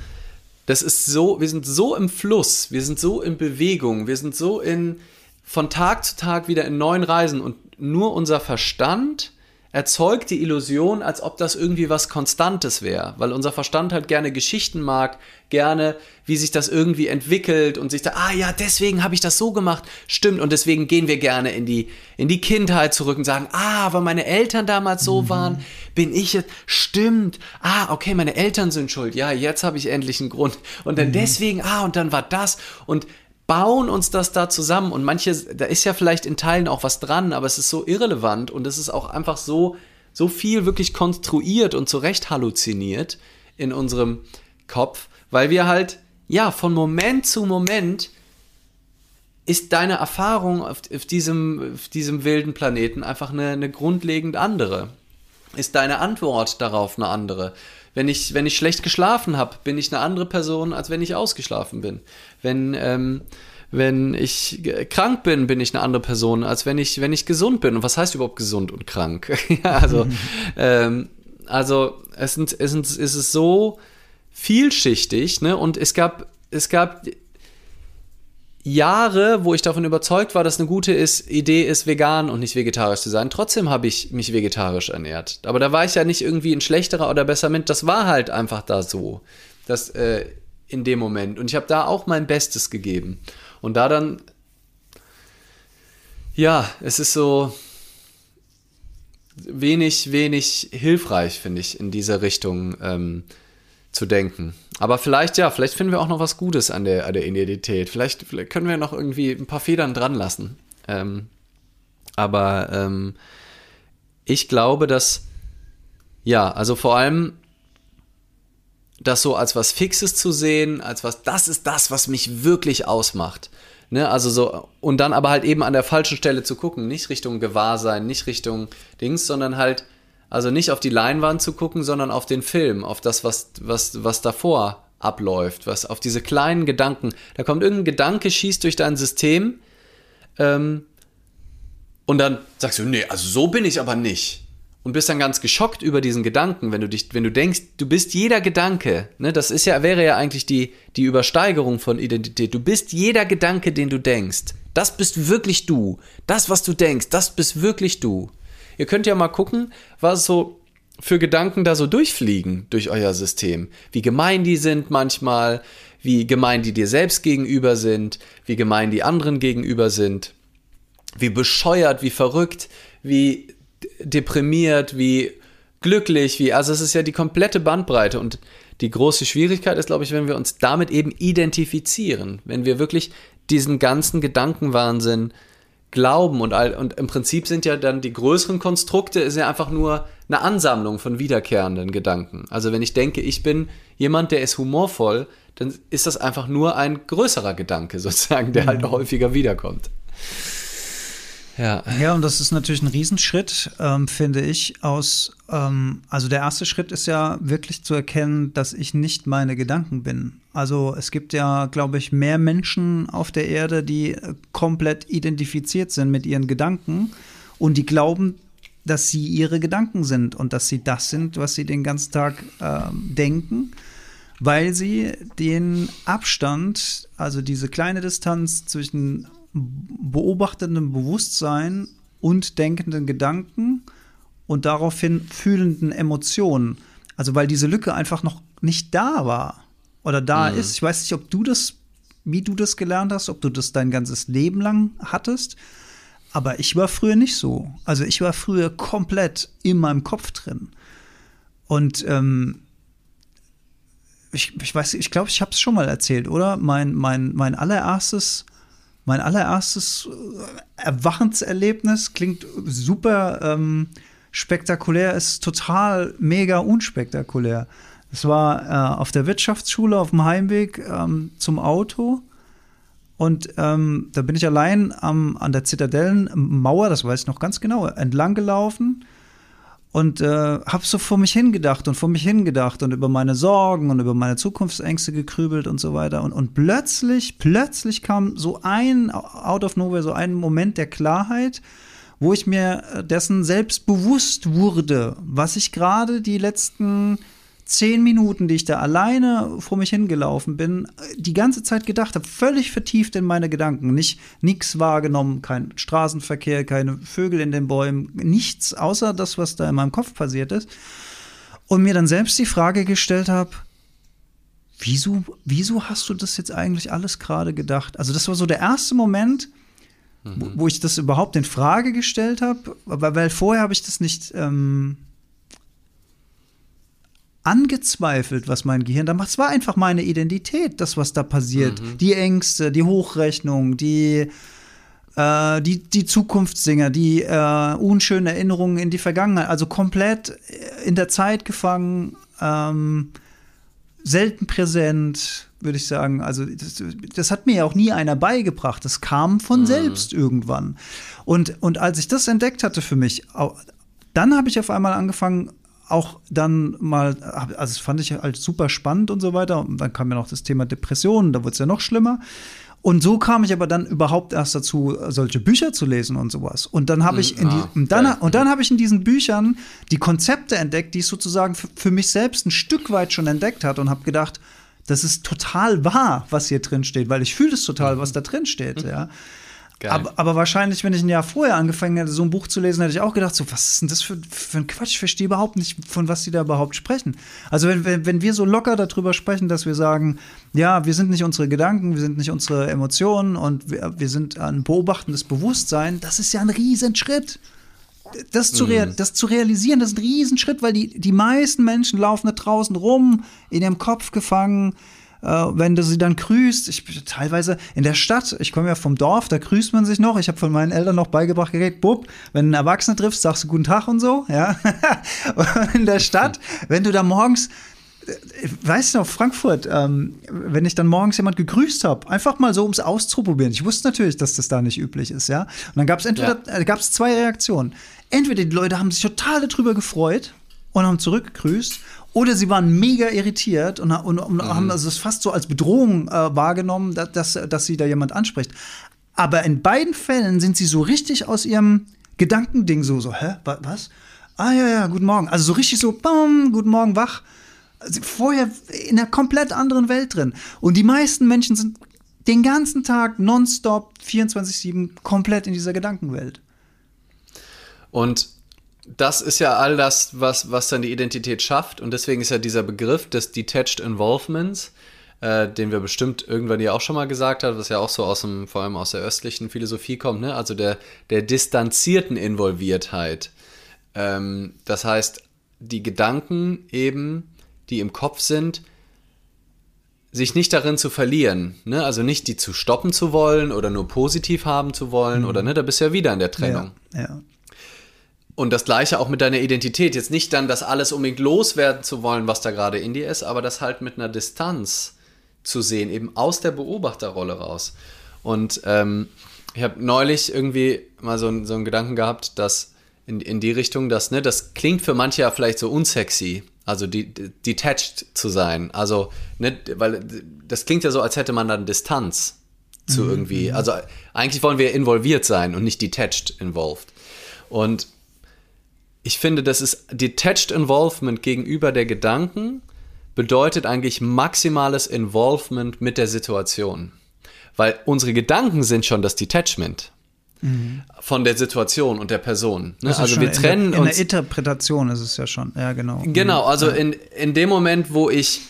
das ist so, wir sind so im Fluss, wir sind so in Bewegung, wir sind so in von Tag zu Tag wieder in neuen Reisen und nur unser Verstand erzeugt die Illusion, als ob das irgendwie was Konstantes wäre, weil unser Verstand halt gerne Geschichten mag, gerne, wie sich das irgendwie entwickelt und sich da, ah ja, deswegen habe ich das so gemacht, stimmt, und deswegen gehen wir gerne in die, in die Kindheit zurück und sagen, ah, weil meine Eltern damals so mhm. waren, bin ich jetzt, stimmt, ah, okay, meine Eltern sind schuld, ja, jetzt habe ich endlich einen Grund, und dann mhm. deswegen, ah, und dann war das, und bauen uns das da zusammen und manche, da ist ja vielleicht in Teilen auch was dran, aber es ist so irrelevant und es ist auch einfach so, so viel wirklich konstruiert und zurecht halluziniert in unserem Kopf, weil wir halt, ja, von Moment zu Moment ist deine Erfahrung auf, auf diesem, auf diesem wilden Planeten einfach eine, eine grundlegend andere. Ist deine Antwort darauf eine andere? Wenn ich, wenn ich schlecht geschlafen habe, bin ich eine andere Person, als wenn ich ausgeschlafen bin. Wenn, ähm, wenn ich krank bin, bin ich eine andere Person, als wenn ich, wenn ich gesund bin. Und was heißt überhaupt gesund und krank? ja, also, ähm, also es, sind, es, sind, es ist so vielschichtig, ne? Und es gab, es gab Jahre, wo ich davon überzeugt war, dass eine gute ist, Idee ist, vegan und nicht vegetarisch zu sein. Trotzdem habe ich mich vegetarisch ernährt. Aber da war ich ja nicht irgendwie ein schlechterer oder besser Mensch. Das war halt einfach da so. Das, äh, in dem Moment. Und ich habe da auch mein Bestes gegeben. Und da dann, ja, es ist so wenig, wenig hilfreich, finde ich, in diese Richtung ähm, zu denken. Aber vielleicht, ja, vielleicht finden wir auch noch was Gutes an der, an der Identität. Vielleicht, vielleicht können wir noch irgendwie ein paar Federn dran lassen. Ähm, aber ähm, ich glaube, dass, ja, also vor allem das so als was Fixes zu sehen, als was, das ist das, was mich wirklich ausmacht. Ne, also so, und dann aber halt eben an der falschen Stelle zu gucken, nicht Richtung Gewahrsein, nicht Richtung Dings, sondern halt also nicht auf die Leinwand zu gucken, sondern auf den Film, auf das, was, was, was davor abläuft, was auf diese kleinen Gedanken. Da kommt irgendein Gedanke, schießt durch dein System ähm, und dann sagst du, nee, also so bin ich aber nicht. Und bist dann ganz geschockt über diesen Gedanken, wenn du dich, wenn du denkst, du bist jeder Gedanke, ne, das ist ja, wäre ja eigentlich die, die Übersteigerung von Identität. Du bist jeder Gedanke, den du denkst. Das bist wirklich du. Das, was du denkst, das bist wirklich du. Ihr könnt ja mal gucken, was so für Gedanken da so durchfliegen durch euer System. Wie gemein die sind manchmal, wie gemein die dir selbst gegenüber sind, wie gemein die anderen gegenüber sind, wie bescheuert, wie verrückt, wie deprimiert, wie glücklich, wie, also es ist ja die komplette Bandbreite und die große Schwierigkeit ist, glaube ich, wenn wir uns damit eben identifizieren, wenn wir wirklich diesen ganzen Gedankenwahnsinn glauben und, all, und im Prinzip sind ja dann die größeren Konstrukte ist ja einfach nur eine Ansammlung von wiederkehrenden Gedanken. Also wenn ich denke, ich bin jemand, der ist humorvoll, dann ist das einfach nur ein größerer Gedanke sozusagen, der halt mhm. häufiger wiederkommt. Ja. ja, und das ist natürlich ein Riesenschritt, ähm, finde ich, aus, ähm, also der erste Schritt ist ja wirklich zu erkennen, dass ich nicht meine Gedanken bin. Also es gibt ja, glaube ich, mehr Menschen auf der Erde, die komplett identifiziert sind mit ihren Gedanken und die glauben, dass sie ihre Gedanken sind und dass sie das sind, was sie den ganzen Tag äh, denken, weil sie den Abstand, also diese kleine Distanz zwischen beobachtendem Bewusstsein und denkenden Gedanken und daraufhin fühlenden Emotionen. Also weil diese Lücke einfach noch nicht da war oder da mhm. ist. Ich weiß nicht, ob du das, wie du das gelernt hast, ob du das dein ganzes Leben lang hattest. Aber ich war früher nicht so. Also ich war früher komplett in meinem Kopf drin. Und ähm, ich, ich weiß, ich glaube, ich habe es schon mal erzählt, oder? Mein, mein, mein allererstes, mein allererstes äh, Erwachenserlebnis klingt super ähm, spektakulär, ist total mega unspektakulär. Es war äh, auf der Wirtschaftsschule auf dem Heimweg ähm, zum Auto. Und ähm, da bin ich allein am, an der Zitadellenmauer, das weiß ich noch ganz genau, entlang gelaufen und äh, habe so vor mich hingedacht und vor mich hingedacht und über meine Sorgen und über meine Zukunftsängste gekrübelt und so weiter. Und, und plötzlich, plötzlich kam so ein, out of nowhere, so ein Moment der Klarheit, wo ich mir dessen selbst bewusst wurde, was ich gerade die letzten zehn Minuten, die ich da alleine vor mich hingelaufen bin, die ganze Zeit gedacht habe, völlig vertieft in meine Gedanken. Nicht nichts wahrgenommen, kein Straßenverkehr, keine Vögel in den Bäumen, nichts außer das, was da in meinem Kopf passiert ist. Und mir dann selbst die Frage gestellt habe, wieso, wieso hast du das jetzt eigentlich alles gerade gedacht? Also das war so der erste Moment, mhm. wo, wo, ich das überhaupt in Frage gestellt habe, weil vorher habe ich das nicht ähm, angezweifelt, was mein Gehirn da macht. Es war einfach meine Identität, das, was da passiert. Mhm. Die Ängste, die Hochrechnung, die, äh, die, die Zukunftssinger, die äh, unschönen Erinnerungen in die Vergangenheit. Also komplett in der Zeit gefangen, ähm, selten präsent, würde ich sagen. Also das, das, hat mir ja auch nie einer beigebracht. Das kam von mhm. selbst irgendwann. Und, und als ich das entdeckt hatte für mich, dann habe ich auf einmal angefangen, auch dann mal, also das fand ich halt super spannend und so weiter. Und dann kam ja noch das Thema Depressionen, da wurde es ja noch schlimmer. Und so kam ich aber dann überhaupt erst dazu, solche Bücher zu lesen und sowas. Und dann habe ich in ah, die, und dann, und dann habe ich in diesen Büchern die Konzepte entdeckt, die ich sozusagen für, mich selbst ein Stück weit schon entdeckt hat und habe gedacht, das ist total wahr, was hier drin steht, weil ich fühle es total, was da drin steht, ja. Aber, aber, wahrscheinlich, wenn ich ein Jahr vorher angefangen hätte, so ein Buch zu lesen, hätte ich auch gedacht, so, was ist denn das für, für ein Quatsch? Ich verstehe überhaupt nicht, von was die da überhaupt sprechen. Also, wenn, wenn, wenn wir so locker darüber sprechen, dass wir sagen, ja, wir sind nicht unsere Gedanken, wir sind nicht unsere Emotionen und wir, wir sind ein beobachtendes Bewusstsein, das ist ja ein Riesenschritt. Das zu, mhm. das zu realisieren, das ist ein Riesenschritt, weil die, die meisten Menschen laufen da draußen rum, in ihrem Kopf gefangen, wenn du sie dann grüßt. Ich teilweise in der Stadt, ich komme ja vom Dorf, da grüßt man sich noch. Ich habe von meinen Eltern noch beigebracht, gerät, Bub, wenn du einen Erwachsenen triffst, sagst du guten Tag und so, ja. in der Stadt, wenn du da morgens äh, weißt du noch, Frankfurt, ähm, wenn ich dann morgens jemand gegrüßt habe, einfach mal so, um es auszuprobieren. Ich wusste natürlich, dass das da nicht üblich ist, ja. Und dann gab es entweder, ja. äh, gab es zwei Reaktionen. Entweder die Leute haben sich total darüber gefreut und haben zurückgegrüßt, oder sie waren mega irritiert und, und, und mhm. haben also es fast so als Bedrohung äh, wahrgenommen, dass, dass, dass sie da jemand anspricht. Aber in beiden Fällen sind sie so richtig aus ihrem Gedankending so, so, hä, was? Ah ja, ja, guten Morgen. Also so richtig so, bam, guten Morgen, wach. Also vorher in einer komplett anderen Welt drin. Und die meisten Menschen sind den ganzen Tag nonstop 24-7 komplett in dieser Gedankenwelt. Und das ist ja all das, was, was dann die Identität schafft. Und deswegen ist ja dieser Begriff des Detached Involvements, äh, den wir bestimmt irgendwann ja auch schon mal gesagt haben, was ja auch so aus dem, vor allem aus der östlichen Philosophie kommt, ne? also der, der distanzierten Involviertheit. Ähm, das heißt, die Gedanken eben, die im Kopf sind, sich nicht darin zu verlieren, ne? also nicht die zu stoppen zu wollen oder nur positiv haben zu wollen mhm. oder ne, da bist du ja wieder in der Trennung. Ja, ja. Und das gleiche auch mit deiner Identität. Jetzt nicht dann das alles unbedingt loswerden zu wollen, was da gerade in dir ist, aber das halt mit einer Distanz zu sehen, eben aus der Beobachterrolle raus. Und ähm, ich habe neulich irgendwie mal so, so einen Gedanken gehabt, dass in, in die Richtung, dass, ne, das klingt für manche ja vielleicht so unsexy, also die, detached zu sein. Also, ne, weil das klingt ja so, als hätte man dann Distanz zu mhm. irgendwie. Also eigentlich wollen wir involviert sein und nicht detached involved. Und ich finde, das ist Detached Involvement gegenüber der Gedanken bedeutet eigentlich maximales Involvement mit der Situation. Weil unsere Gedanken sind schon das Detachment mhm. von der Situation und der Person. Ne? Also wir trennen in der, in der Interpretation ist es ja schon, ja genau. Genau, also ja. in, in dem Moment, wo ich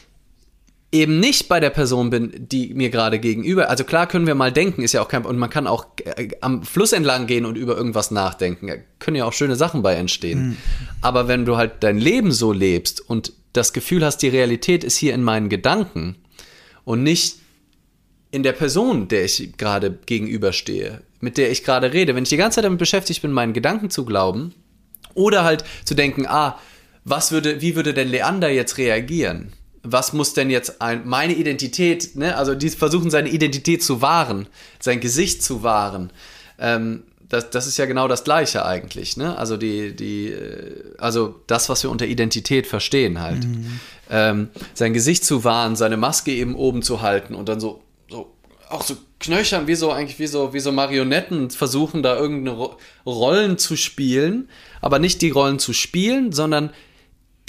eben nicht bei der Person bin, die mir gerade gegenüber. Also klar können wir mal denken, ist ja auch kein und man kann auch äh, am Fluss entlang gehen und über irgendwas nachdenken. Da können ja auch schöne Sachen bei entstehen. Mhm. Aber wenn du halt dein Leben so lebst und das Gefühl hast, die Realität ist hier in meinen Gedanken und nicht in der Person, der ich gerade gegenüberstehe, mit der ich gerade rede, wenn ich die ganze Zeit damit beschäftigt bin, meinen Gedanken zu glauben oder halt zu denken, ah, was würde, wie würde denn Leander jetzt reagieren? Was muss denn jetzt ein, meine Identität, ne? also die versuchen seine Identität zu wahren, sein Gesicht zu wahren. Ähm, das, das ist ja genau das Gleiche eigentlich, ne? Also die, die, äh, also das, was wir unter Identität verstehen halt. Mhm. Ähm, sein Gesicht zu wahren, seine Maske eben oben zu halten und dann so, so auch so knöchern, wie so eigentlich wie so, wie so Marionetten versuchen, da irgendeine Ro Rollen zu spielen, aber nicht die Rollen zu spielen, sondern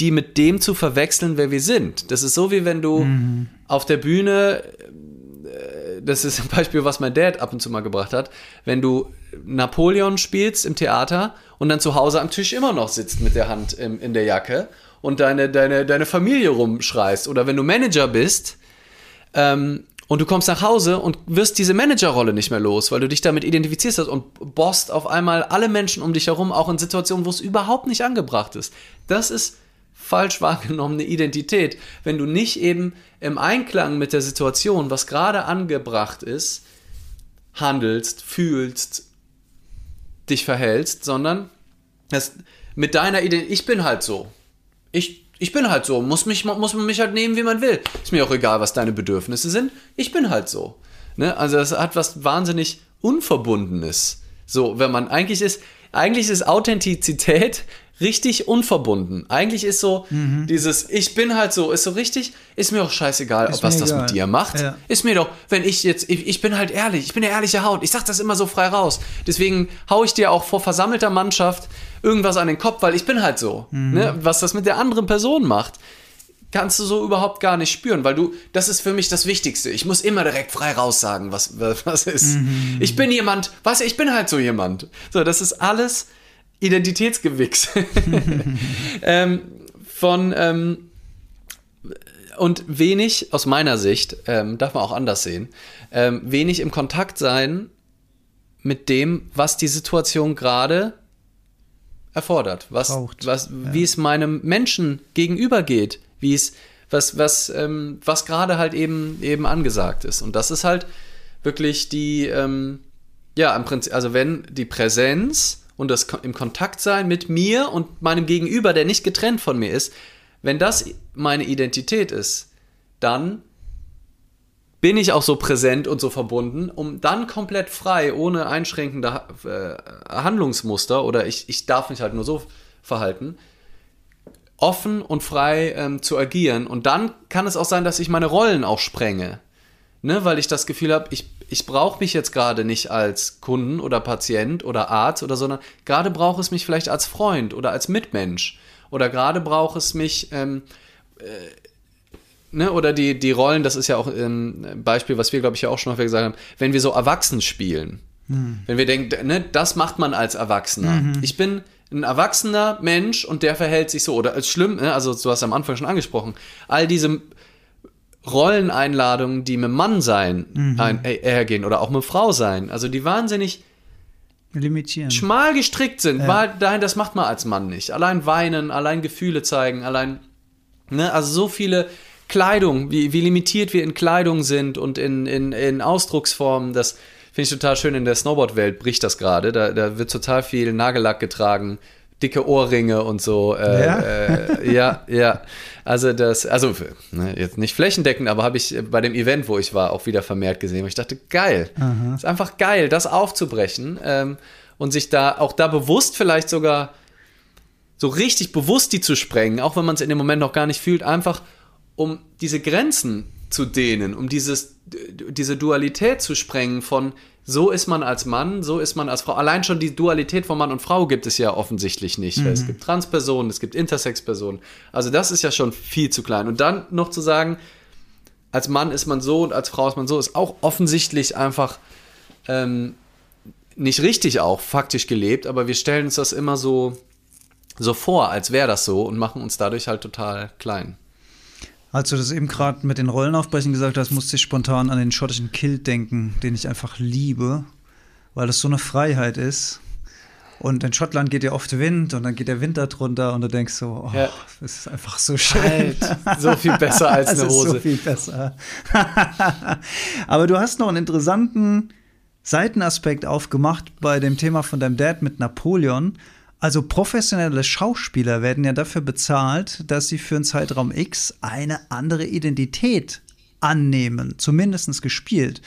die mit dem zu verwechseln, wer wir sind. Das ist so, wie wenn du mhm. auf der Bühne, äh, das ist ein Beispiel, was mein Dad ab und zu mal gebracht hat, wenn du Napoleon spielst im Theater und dann zu Hause am Tisch immer noch sitzt mit der Hand in, in der Jacke und deine, deine, deine Familie rumschreist. Oder wenn du Manager bist, ähm, und du kommst nach Hause und wirst diese Managerrolle nicht mehr los, weil du dich damit identifizierst hast und bost auf einmal alle Menschen um dich herum, auch in Situationen, wo es überhaupt nicht angebracht ist. Das ist falsch wahrgenommene Identität, wenn du nicht eben im Einklang mit der Situation, was gerade angebracht ist, handelst, fühlst, dich verhältst, sondern das mit deiner Identität, ich bin halt so. Ich ich bin halt so, muss, mich, muss man mich halt nehmen, wie man will. Ist mir auch egal, was deine Bedürfnisse sind. Ich bin halt so. Ne? Also das hat was wahnsinnig Unverbundenes. So, wenn man eigentlich ist, eigentlich ist Authentizität richtig unverbunden. Eigentlich ist so mhm. dieses Ich bin halt so, ist so richtig, ist mir auch scheißegal, ist ob was das mit dir macht. Ja. Ist mir doch, wenn ich jetzt, ich, ich, bin halt ehrlich, ich bin eine ehrliche Haut. Ich sag das immer so frei raus. Deswegen hau ich dir auch vor versammelter Mannschaft irgendwas an den Kopf, weil ich bin halt so. Mhm. Ne? Was das mit der anderen Person macht, kannst du so überhaupt gar nicht spüren, weil du, das ist für mich das Wichtigste. Ich muss immer direkt frei raussagen, was, was ist. Mhm. Ich bin jemand, was, ich bin halt so jemand. So, das ist alles Identitätsgewichs. ähm, von ähm, und wenig, aus meiner Sicht, ähm, darf man auch anders sehen, ähm, wenig im Kontakt sein mit dem, was die Situation gerade erfordert, was, was, ja. wie es meinem Menschen gegenüber geht, wie es, was, was, ähm, was gerade halt eben, eben angesagt ist. Und das ist halt wirklich die, ähm, ja, im Prinzip, also wenn die Präsenz und das im Kontakt sein mit mir und meinem Gegenüber, der nicht getrennt von mir ist, wenn das meine Identität ist, dann bin ich auch so präsent und so verbunden, um dann komplett frei, ohne einschränkende äh, Handlungsmuster oder ich, ich darf mich halt nur so verhalten, offen und frei ähm, zu agieren. Und dann kann es auch sein, dass ich meine Rollen auch sprenge. Ne, weil ich das Gefühl habe, ich, ich brauche mich jetzt gerade nicht als Kunden oder Patient oder Arzt oder sondern gerade brauche es mich vielleicht als Freund oder als Mitmensch oder gerade braucht es mich ähm, äh, ne, oder die, die Rollen, das ist ja auch ein Beispiel, was wir, glaube ich, ja auch schon häufig gesagt haben, wenn wir so erwachsen spielen. Hm. Wenn wir denken, ne, das macht man als Erwachsener. Mhm. Ich bin ein erwachsener Mensch und der verhält sich so. Oder ist schlimm, ne? also du hast am Anfang schon angesprochen, all diese Rolleneinladungen, die mit Mann sein mhm. ein, äh, hergehen oder auch mit Frau sein, also die wahnsinnig limitieren. schmal gestrickt sind, ja. weil nein, das macht man als Mann nicht. Allein weinen, allein Gefühle zeigen, allein, ne, also so viele Kleidung, wie, wie limitiert wir in Kleidung sind und in, in, in Ausdrucksformen, das finde ich total schön. In der Snowboard-Welt bricht das gerade. Da, da wird total viel Nagellack getragen, dicke Ohrringe und so. Äh, ja? Äh, ja, ja. Also das, also ne, jetzt nicht flächendeckend, aber habe ich bei dem Event, wo ich war, auch wieder vermehrt gesehen. ich dachte, geil, Aha. ist einfach geil, das aufzubrechen ähm, und sich da auch da bewusst vielleicht sogar so richtig bewusst die zu sprengen, auch wenn man es in dem Moment noch gar nicht fühlt, einfach um diese Grenzen zu dehnen, um dieses, diese Dualität zu sprengen von so ist man als Mann, so ist man als Frau. Allein schon die Dualität von Mann und Frau gibt es ja offensichtlich nicht. Mhm. Es gibt Transpersonen, es gibt Intersexpersonen. Also das ist ja schon viel zu klein. Und dann noch zu sagen, als Mann ist man so und als Frau ist man so, ist auch offensichtlich einfach ähm, nicht richtig auch faktisch gelebt, aber wir stellen uns das immer so, so vor, als wäre das so und machen uns dadurch halt total klein. Als du das eben gerade mit den Rollenaufbrechen gesagt hast, musste ich spontan an den schottischen Kilt denken, den ich einfach liebe, weil das so eine Freiheit ist. Und in Schottland geht ja oft Wind und dann geht der Winter drunter und du denkst so, oh, ja. das ist einfach so schön. Halt, so viel besser als eine Hose. so viel besser. Aber du hast noch einen interessanten Seitenaspekt aufgemacht bei dem Thema von deinem Dad mit Napoleon. Also professionelle Schauspieler werden ja dafür bezahlt, dass sie für einen Zeitraum X eine andere Identität annehmen, zumindest gespielt.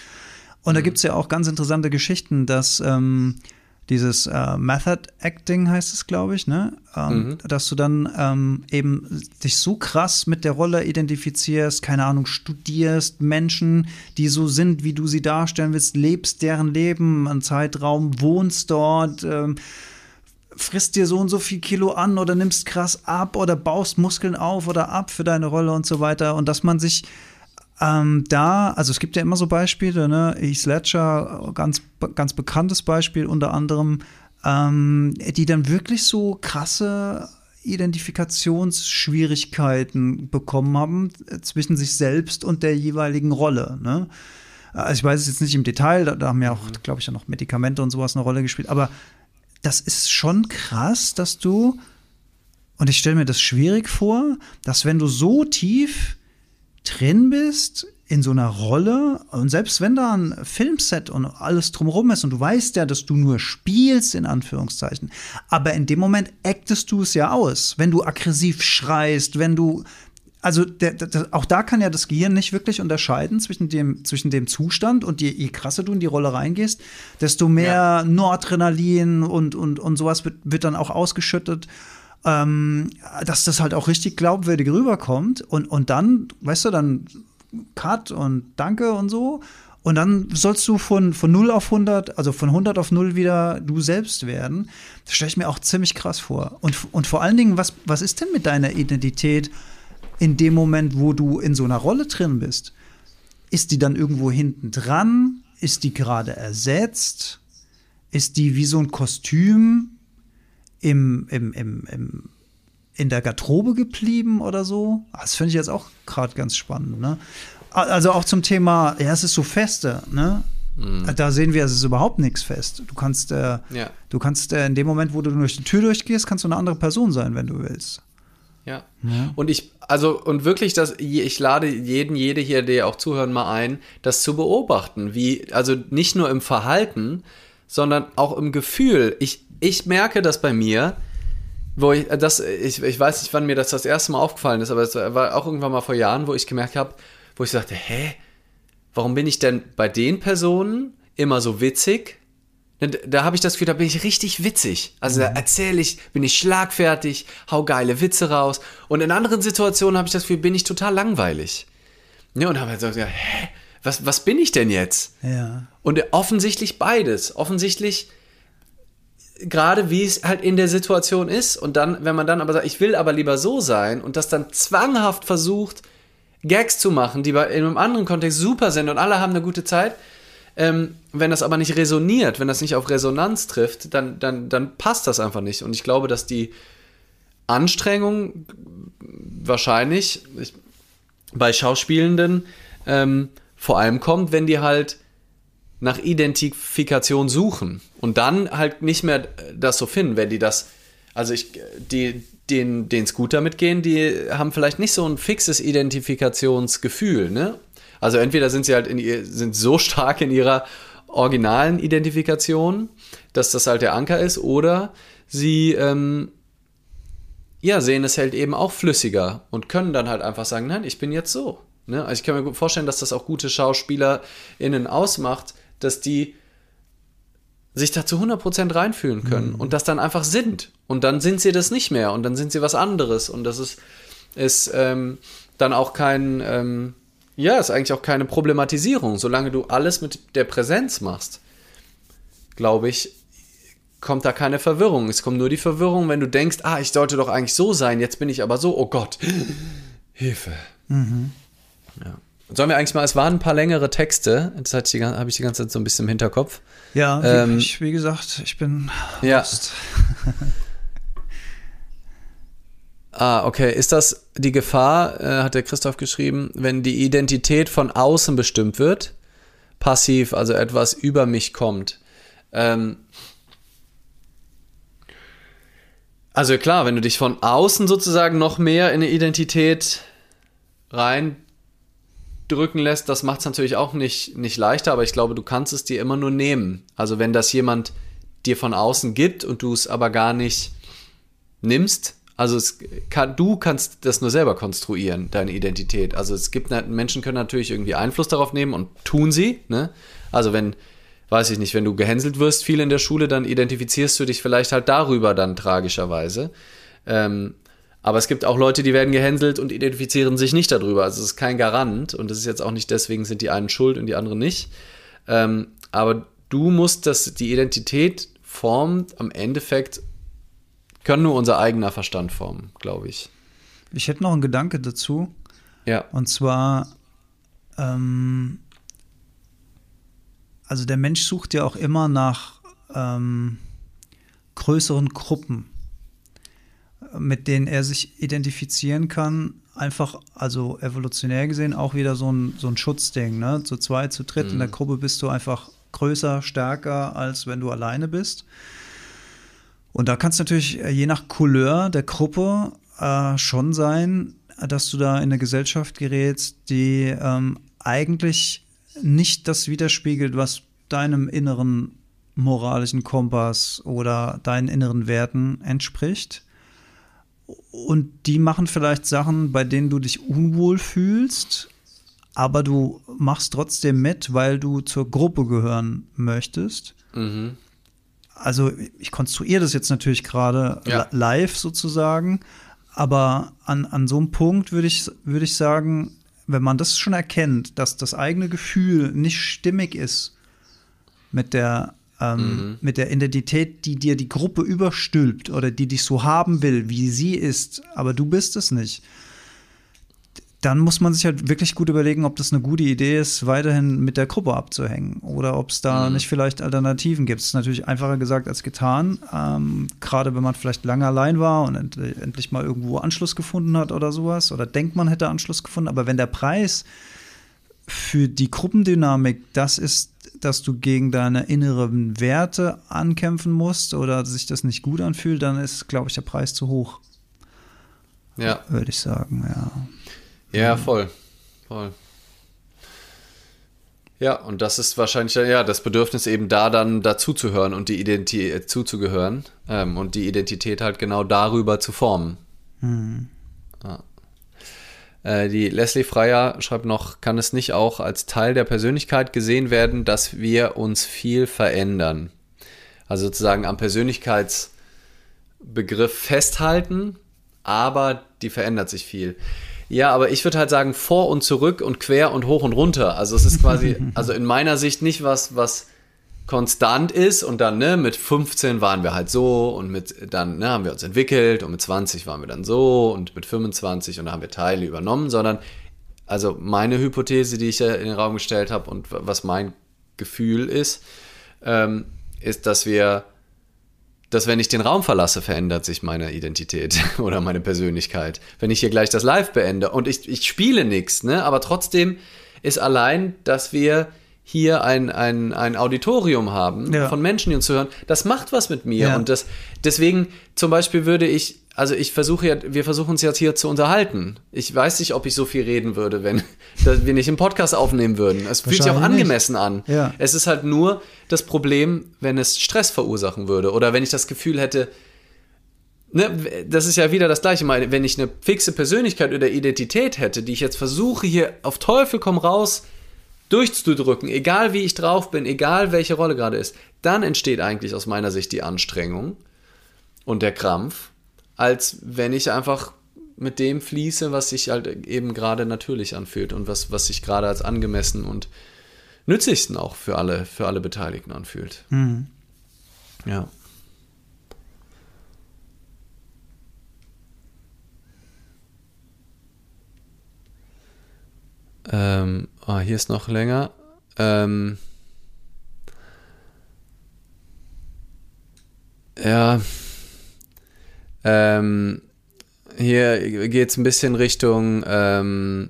Und mhm. da gibt es ja auch ganz interessante Geschichten, dass ähm, dieses äh, Method Acting heißt es, glaube ich, ne? Ähm, mhm. Dass du dann ähm, eben dich so krass mit der Rolle identifizierst, keine Ahnung, studierst Menschen, die so sind, wie du sie darstellen willst, lebst deren Leben, einen Zeitraum, wohnst dort, ähm, frisst dir so und so viel Kilo an oder nimmst krass ab oder baust Muskeln auf oder ab für deine Rolle und so weiter. Und dass man sich ähm, da, also es gibt ja immer so Beispiele, ne? Heath Ledger, ganz, ganz bekanntes Beispiel unter anderem, ähm, die dann wirklich so krasse Identifikationsschwierigkeiten bekommen haben zwischen sich selbst und der jeweiligen Rolle. Ne? Also ich weiß es jetzt nicht im Detail, da, da haben ja auch, mhm. glaube ich, ja noch Medikamente und sowas eine Rolle gespielt, aber das ist schon krass, dass du, und ich stelle mir das schwierig vor, dass wenn du so tief drin bist in so einer Rolle und selbst wenn da ein Filmset und alles drumherum ist und du weißt ja, dass du nur spielst, in Anführungszeichen, aber in dem Moment actest du es ja aus, wenn du aggressiv schreist, wenn du also der, der, auch da kann ja das Gehirn nicht wirklich unterscheiden zwischen dem, zwischen dem Zustand und je, je krasser du in die Rolle reingehst, desto mehr ja. Noradrenalin und, und, und sowas wird, wird dann auch ausgeschüttet ähm, dass das halt auch richtig glaubwürdig rüberkommt. Und, und dann, weißt du, dann Cut und Danke und so. Und dann sollst du von, von 0 auf 100, also von 100 auf 0 wieder du selbst werden. Das stelle ich mir auch ziemlich krass vor. Und, und vor allen Dingen, was, was ist denn mit deiner Identität in dem Moment, wo du in so einer Rolle drin bist? Ist die dann irgendwo hinten dran? Ist die gerade ersetzt? Ist die wie so ein Kostüm? im, im, im, im, in der Garderobe geblieben oder so? Ah, das finde ich jetzt auch gerade ganz spannend. Ne? Also auch zum Thema, ja, es ist so feste, ne? Mhm. Da sehen wir, es ist überhaupt nichts fest. Du kannst, äh, ja. du kannst äh, in dem Moment, wo du durch die Tür durchgehst, kannst du eine andere Person sein, wenn du willst. Ja. ja. Und ich, also, und wirklich, das, ich lade jeden, jede hier, der auch zuhören, mal ein, das zu beobachten. Wie, also nicht nur im Verhalten, sondern auch im Gefühl. Ich, ich merke das bei mir, wo ich, das, ich, ich weiß nicht, wann mir das das erste Mal aufgefallen ist, aber es war auch irgendwann mal vor Jahren, wo ich gemerkt habe, wo ich sagte, hä, warum bin ich denn bei den Personen immer so witzig? Da habe ich das Gefühl, da bin ich richtig witzig. Also da mhm. erzähle ich, bin ich schlagfertig, hau geile Witze raus. Und in anderen Situationen habe ich das Gefühl, bin ich total langweilig. Ja, und habe halt so gesagt, hä, was, was bin ich denn jetzt? Ja. Und offensichtlich beides. Offensichtlich gerade wie es halt in der Situation ist. Und dann, wenn man dann aber sagt, ich will aber lieber so sein und das dann zwanghaft versucht, Gags zu machen, die bei, in einem anderen Kontext super sind und alle haben eine gute Zeit, ähm, wenn das aber nicht resoniert, wenn das nicht auf Resonanz trifft, dann, dann, dann passt das einfach nicht. Und ich glaube, dass die Anstrengung wahrscheinlich ich, bei Schauspielenden ähm, vor allem kommt, wenn die halt nach Identifikation suchen und dann halt nicht mehr das so finden, wenn die das, also ich, die, den, den es gut damit gehen, die haben vielleicht nicht so ein fixes Identifikationsgefühl, ne? Also entweder sind sie halt in, sind so stark in ihrer originalen Identifikation, dass das halt der Anker ist, oder sie ähm, ja, sehen es halt eben auch flüssiger und können dann halt einfach sagen, nein, ich bin jetzt so. Ne? Also ich kann mir gut vorstellen, dass das auch gute SchauspielerInnen ausmacht, dass die sich da zu 100% reinfühlen können mhm. und das dann einfach sind. Und dann sind sie das nicht mehr und dann sind sie was anderes. Und das ist, ist ähm, dann auch kein, ähm, ja, ist eigentlich auch keine Problematisierung. Solange du alles mit der Präsenz machst, glaube ich, kommt da keine Verwirrung. Es kommt nur die Verwirrung, wenn du denkst, ah, ich sollte doch eigentlich so sein, jetzt bin ich aber so, oh Gott, Hilfe. Mhm. Ja. Sollen wir eigentlich mal, es waren ein paar längere Texte, das habe ich die ganze Zeit so ein bisschen im Hinterkopf. Ja, ähm, ich, wie gesagt, ich bin ja. ah, okay. Ist das die Gefahr, äh, hat der Christoph geschrieben, wenn die Identität von außen bestimmt wird, passiv, also etwas über mich kommt? Ähm, Also klar, wenn du dich von außen sozusagen noch mehr in eine Identität reindrücken lässt, das macht es natürlich auch nicht, nicht leichter, aber ich glaube, du kannst es dir immer nur nehmen. Also wenn das jemand dir von außen gibt und du es aber gar nicht nimmst, also kann, du kannst das nur selber konstruieren, deine Identität. Also es gibt Menschen können natürlich irgendwie Einfluss darauf nehmen und tun sie. Ne? Also wenn weiß ich nicht, wenn du gehänselt wirst viel in der Schule, dann identifizierst du dich vielleicht halt darüber dann tragischerweise. Ähm, aber es gibt auch Leute, die werden gehänselt und identifizieren sich nicht darüber. Also es ist kein Garant und das ist jetzt auch nicht deswegen sind die einen schuld und die anderen nicht. Ähm, aber du musst das, die Identität formt am Endeffekt, können nur unser eigener Verstand formen, glaube ich. Ich hätte noch einen Gedanke dazu. Ja. Und zwar, ähm, also der Mensch sucht ja auch immer nach ähm, größeren Gruppen, mit denen er sich identifizieren kann. Einfach, also evolutionär gesehen, auch wieder so ein, so ein Schutzding. Ne? Zu zweit, zu dritt mhm. in der mhm. Gruppe bist du einfach größer, stärker, als wenn du alleine bist. Und da kann es natürlich äh, je nach Couleur der Gruppe äh, schon sein, dass du da in eine Gesellschaft gerätst, die ähm, eigentlich nicht das widerspiegelt, was deinem inneren moralischen Kompass oder deinen inneren Werten entspricht. Und die machen vielleicht Sachen, bei denen du dich unwohl fühlst, aber du machst trotzdem mit, weil du zur Gruppe gehören möchtest. Mhm. Also ich konstruiere das jetzt natürlich gerade ja. live sozusagen, aber an, an so einem Punkt würde ich, würd ich sagen, wenn man das schon erkennt, dass das eigene Gefühl nicht stimmig ist mit der, ähm, mhm. mit der Identität, die dir die Gruppe überstülpt oder die dich so haben will, wie sie ist, aber du bist es nicht, dann muss man sich halt wirklich gut überlegen, ob das eine gute Idee ist, weiterhin mit der Gruppe abzuhängen oder ob es da mhm. nicht vielleicht Alternativen gibt. Es ist natürlich einfacher gesagt als getan, ähm, gerade wenn man vielleicht lange allein war und end endlich mal irgendwo Anschluss gefunden hat oder sowas oder denkt, man hätte Anschluss gefunden. Aber wenn der Preis für die Gruppendynamik das ist, dass du gegen deine inneren Werte ankämpfen musst oder sich das nicht gut anfühlt, dann ist, glaube ich, der Preis zu hoch. Ja. Würde ich sagen, ja. Ja, voll. Voll. Ja, und das ist wahrscheinlich ja das Bedürfnis eben da dann dazuzuhören und die Identität äh, zuzugehören ähm, und die Identität halt genau darüber zu formen. Mhm. Ja. Äh, die Leslie Freier schreibt noch, kann es nicht auch als Teil der Persönlichkeit gesehen werden, dass wir uns viel verändern? Also sozusagen am Persönlichkeitsbegriff festhalten, aber die verändert sich viel. Ja, aber ich würde halt sagen, vor und zurück und quer und hoch und runter. Also es ist quasi, also in meiner Sicht nicht was, was konstant ist und dann, ne, mit 15 waren wir halt so und mit, dann, ne, haben wir uns entwickelt und mit 20 waren wir dann so und mit 25 und dann haben wir Teile übernommen, sondern, also meine Hypothese, die ich ja in den Raum gestellt habe und was mein Gefühl ist, ähm, ist, dass wir dass wenn ich den Raum verlasse, verändert sich meine Identität oder meine Persönlichkeit. Wenn ich hier gleich das Live beende und ich, ich spiele nichts, ne? aber trotzdem ist allein, dass wir hier ein, ein, ein Auditorium haben ja. von Menschen, die uns zuhören, das macht was mit mir. Ja. Und das, deswegen zum Beispiel würde ich also ich versuche ja, wir versuchen uns jetzt hier zu unterhalten. Ich weiß nicht, ob ich so viel reden würde, wenn wir nicht einen Podcast aufnehmen würden. Es fühlt sich auch angemessen nicht. an. Ja. Es ist halt nur das Problem, wenn es Stress verursachen würde oder wenn ich das Gefühl hätte, ne, das ist ja wieder das Gleiche. Wenn ich eine fixe Persönlichkeit oder Identität hätte, die ich jetzt versuche hier auf Teufel komm raus durchzudrücken, egal wie ich drauf bin, egal welche Rolle gerade ist, dann entsteht eigentlich aus meiner Sicht die Anstrengung und der Krampf als wenn ich einfach mit dem fließe, was sich halt eben gerade natürlich anfühlt und was, was sich gerade als angemessen und nützlichsten auch für alle, für alle Beteiligten anfühlt. Mhm. Ja. Ähm, oh, hier ist noch länger. Ähm, ja. Ähm, hier geht es ein bisschen Richtung, ähm,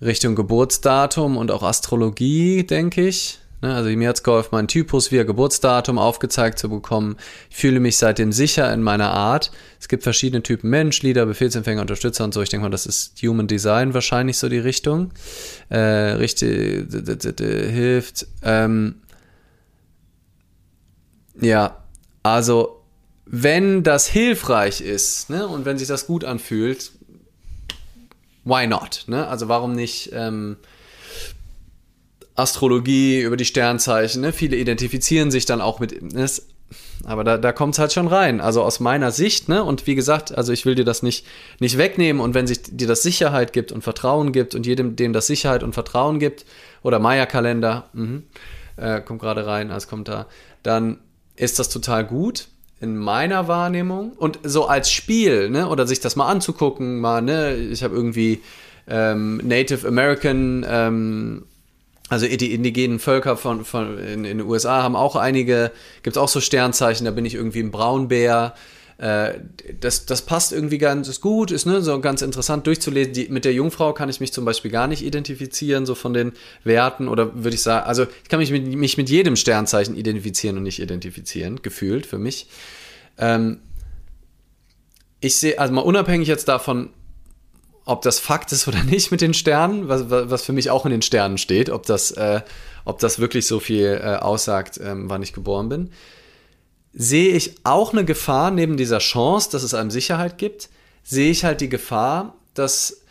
Richtung Geburtsdatum und auch Astrologie, denke ich. Ne? Also mir hat es geholfen, meinen Typus via Geburtsdatum aufgezeigt zu bekommen. Ich fühle mich seitdem sicher in meiner Art. Es gibt verschiedene Typen Mensch, Leader, Befehlsempfänger, Unterstützer und so. Ich denke mal, das ist Human Design wahrscheinlich so die Richtung. Äh, richtig hilft. Ähm, ja, also wenn das hilfreich ist ne, und wenn sich das gut anfühlt, why not? Ne? Also warum nicht ähm, Astrologie über die Sternzeichen? Ne? Viele identifizieren sich dann auch mit. Ne? Aber da, da kommt es halt schon rein. Also aus meiner Sicht, ne? Und wie gesagt, also ich will dir das nicht, nicht wegnehmen. Und wenn sich dir das Sicherheit gibt und Vertrauen gibt und jedem, dem das Sicherheit und Vertrauen gibt, oder Maya-Kalender, mhm, äh, kommt gerade rein als Kommentar, dann ist das total gut in meiner Wahrnehmung. Und so als Spiel, ne, oder sich das mal anzugucken, mal, ne, ich habe irgendwie ähm, Native American, ähm, also die indigenen Völker von, von in, in den USA haben auch einige, gibt es auch so Sternzeichen, da bin ich irgendwie ein Braunbär. Äh, das, das passt irgendwie ganz gut, ist ne, so ganz interessant durchzulesen. Die, mit der Jungfrau kann ich mich zum Beispiel gar nicht identifizieren, so von den Werten. Oder würde ich sagen, also ich kann mich mit, mich mit jedem Sternzeichen identifizieren und nicht identifizieren, gefühlt für mich. Ähm, ich sehe, also mal unabhängig jetzt davon, ob das Fakt ist oder nicht mit den Sternen, was, was für mich auch in den Sternen steht, ob das, äh, ob das wirklich so viel äh, aussagt, ähm, wann ich geboren bin sehe ich auch eine Gefahr neben dieser Chance, dass es einem Sicherheit gibt, sehe ich halt die Gefahr, dass